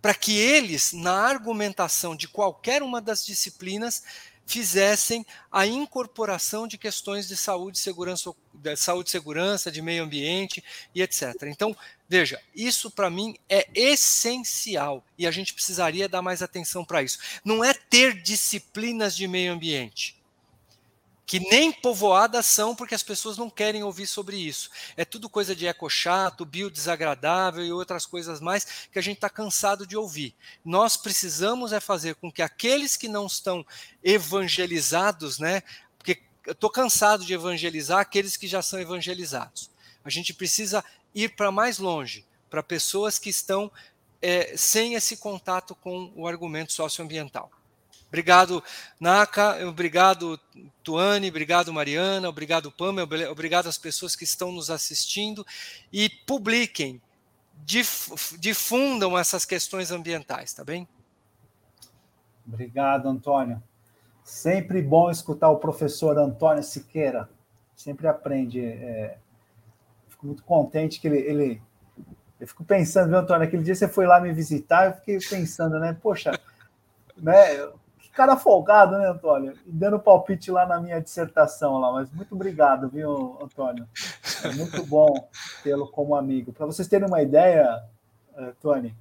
para que eles, na argumentação de qualquer uma das disciplinas, fizessem a incorporação de questões de saúde, segurança, de saúde, segurança, de meio ambiente e etc. Então, veja, isso para mim é essencial e a gente precisaria dar mais atenção para isso. Não é ter disciplinas de meio ambiente que nem povoadas são porque as pessoas não querem ouvir sobre isso. É tudo coisa de eco chato, bio desagradável e outras coisas mais que a gente está cansado de ouvir. Nós precisamos é fazer com que aqueles que não estão evangelizados, né? Porque eu estou cansado de evangelizar aqueles que já são evangelizados. A gente precisa ir para mais longe, para pessoas que estão é, sem esse contato com o argumento socioambiental. Obrigado, Naka, obrigado, Tuane, obrigado, Mariana, obrigado, Pamela, obrigado às pessoas que estão nos assistindo e publiquem, difundam essas questões ambientais, tá bem? Obrigado, Antônio. Sempre bom escutar o professor Antônio Siqueira. Sempre aprende. É... Fico muito contente que ele, ele. Eu fico pensando, viu, Antônio? Aquele dia você foi lá me visitar, eu fiquei pensando, né? Poxa, né? Cara folgado, né, Antônio? Dando palpite lá na minha dissertação lá, mas muito obrigado, viu, Antônio? É muito bom tê-lo como amigo. Para vocês terem uma ideia, uh, Tony,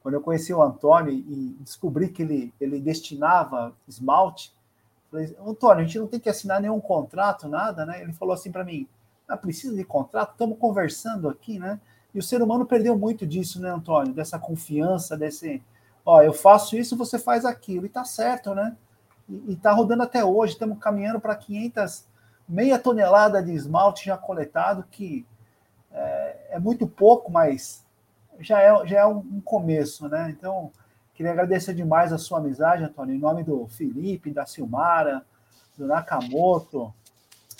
quando eu conheci o Antônio e descobri que ele, ele destinava esmalte, falei, Antônio, a gente não tem que assinar nenhum contrato, nada, né? Ele falou assim para mim, Ah, precisa de contrato? Estamos conversando aqui, né? E o ser humano perdeu muito disso, né, Antônio? Dessa confiança, desse. Ó, eu faço isso, você faz aquilo. E tá certo, né? E, e tá rodando até hoje. Estamos caminhando para 500, meia tonelada de esmalte já coletado, que é, é muito pouco, mas já é, já é um, um começo, né? Então, queria agradecer demais a sua amizade, Antônio, em nome do Felipe, da Silmara, do Nakamoto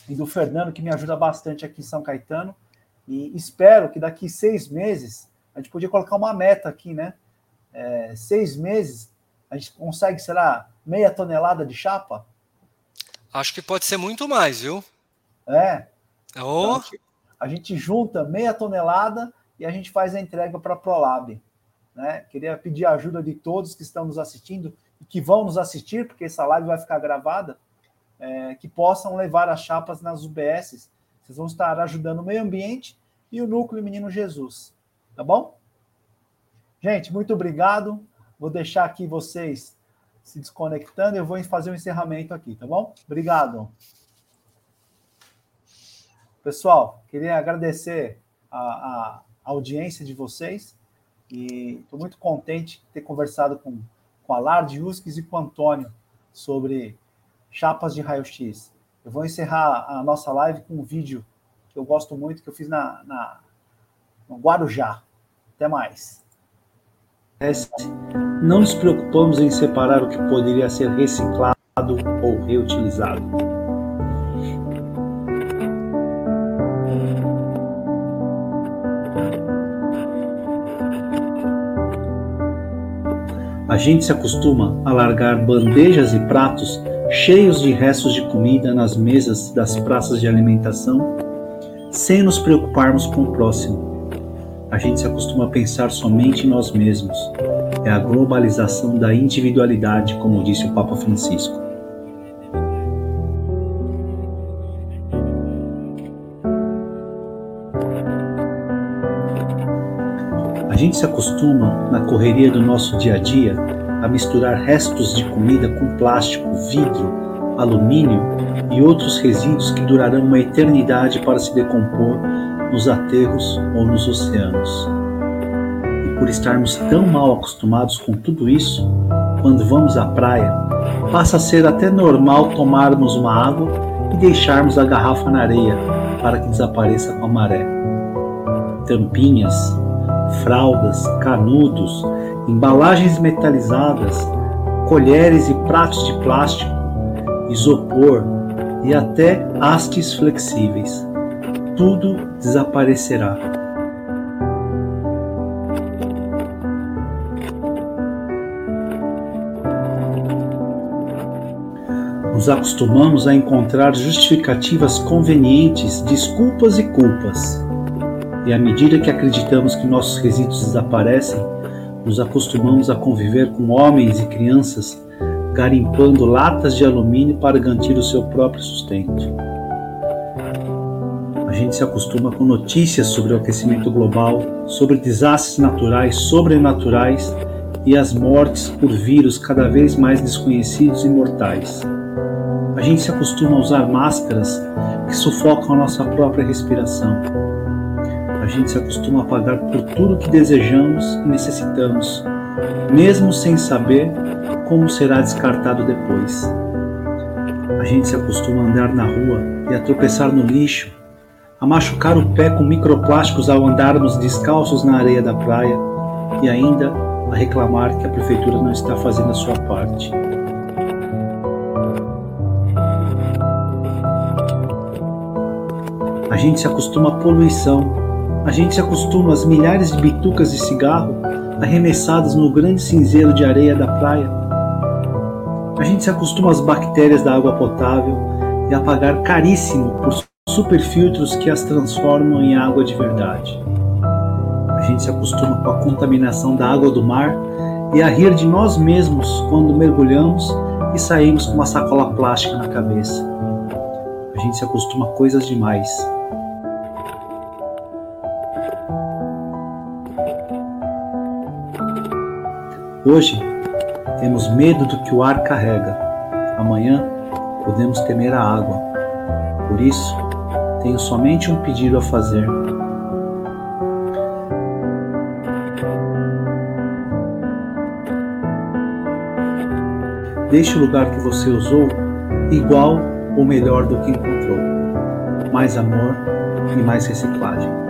e do Fernando, que me ajuda bastante aqui em São Caetano. E espero que daqui seis meses a gente podia colocar uma meta aqui, né? É, seis meses a gente consegue, sei lá, meia tonelada de chapa? Acho que pode ser muito mais, viu? É. Oh. Então, a gente junta meia tonelada e a gente faz a entrega para a ProLab. Né? Queria pedir a ajuda de todos que estão nos assistindo e que vão nos assistir, porque essa live vai ficar gravada, é, que possam levar as chapas nas UBSs vocês vão estar ajudando o meio ambiente e o núcleo Menino Jesus. Tá bom? Gente, muito obrigado. Vou deixar aqui vocês se desconectando. Eu vou fazer o um encerramento aqui, tá bom? Obrigado. Pessoal, queria agradecer a, a audiência de vocês e estou muito contente de ter conversado com, com a Lard Huskes e com o Antônio sobre chapas de raio-x. Eu vou encerrar a nossa live com um vídeo que eu gosto muito, que eu fiz na, na no Guarujá. Até mais. Não nos preocupamos em separar o que poderia ser reciclado ou reutilizado. A gente se acostuma a largar bandejas e pratos cheios de restos de comida nas mesas das praças de alimentação, sem nos preocuparmos com o próximo. A gente se acostuma a pensar somente em nós mesmos. É a globalização da individualidade, como disse o Papa Francisco. A gente se acostuma, na correria do nosso dia a dia, a misturar restos de comida com plástico, vidro, alumínio e outros resíduos que durarão uma eternidade para se decompor nos aterros ou nos oceanos. E por estarmos tão mal acostumados com tudo isso, quando vamos à praia, passa a ser até normal tomarmos uma água e deixarmos a garrafa na areia para que desapareça com a maré. Tampinhas, fraldas, canudos, embalagens metalizadas, colheres e pratos de plástico, isopor e até hastes flexíveis. Tudo desaparecerá. Nos acostumamos a encontrar justificativas convenientes, desculpas e culpas. E à medida que acreditamos que nossos resíduos desaparecem, nos acostumamos a conviver com homens e crianças garimpando latas de alumínio para garantir o seu próprio sustento. Gente se acostuma com notícias sobre o aquecimento global, sobre desastres naturais, sobrenaturais e as mortes por vírus cada vez mais desconhecidos e mortais. A gente se acostuma a usar máscaras que sufocam a nossa própria respiração a gente se acostuma a pagar por tudo que desejamos e necessitamos, mesmo sem saber como será descartado depois. A gente se acostuma a andar na rua e a tropeçar no lixo, a machucar o pé com microplásticos ao andarmos descalços na areia da praia e ainda a reclamar que a prefeitura não está fazendo a sua parte. A gente se acostuma à poluição a gente se acostuma às milhares de bitucas de cigarro arremessadas no grande cinzeiro de areia da praia. A gente se acostuma às bactérias da água potável e a pagar caríssimo por superfiltros que as transformam em água de verdade. A gente se acostuma com a contaminação da água do mar e a rir de nós mesmos quando mergulhamos e saímos com uma sacola plástica na cabeça. A gente se acostuma a coisas demais Hoje temos medo do que o ar carrega. Amanhã podemos temer a água. Por isso, Tenho somente um pedido a fazer. Deixe o lugar que você usou igual ou melhor do que encontrou. Mais amor e mais reciclagem.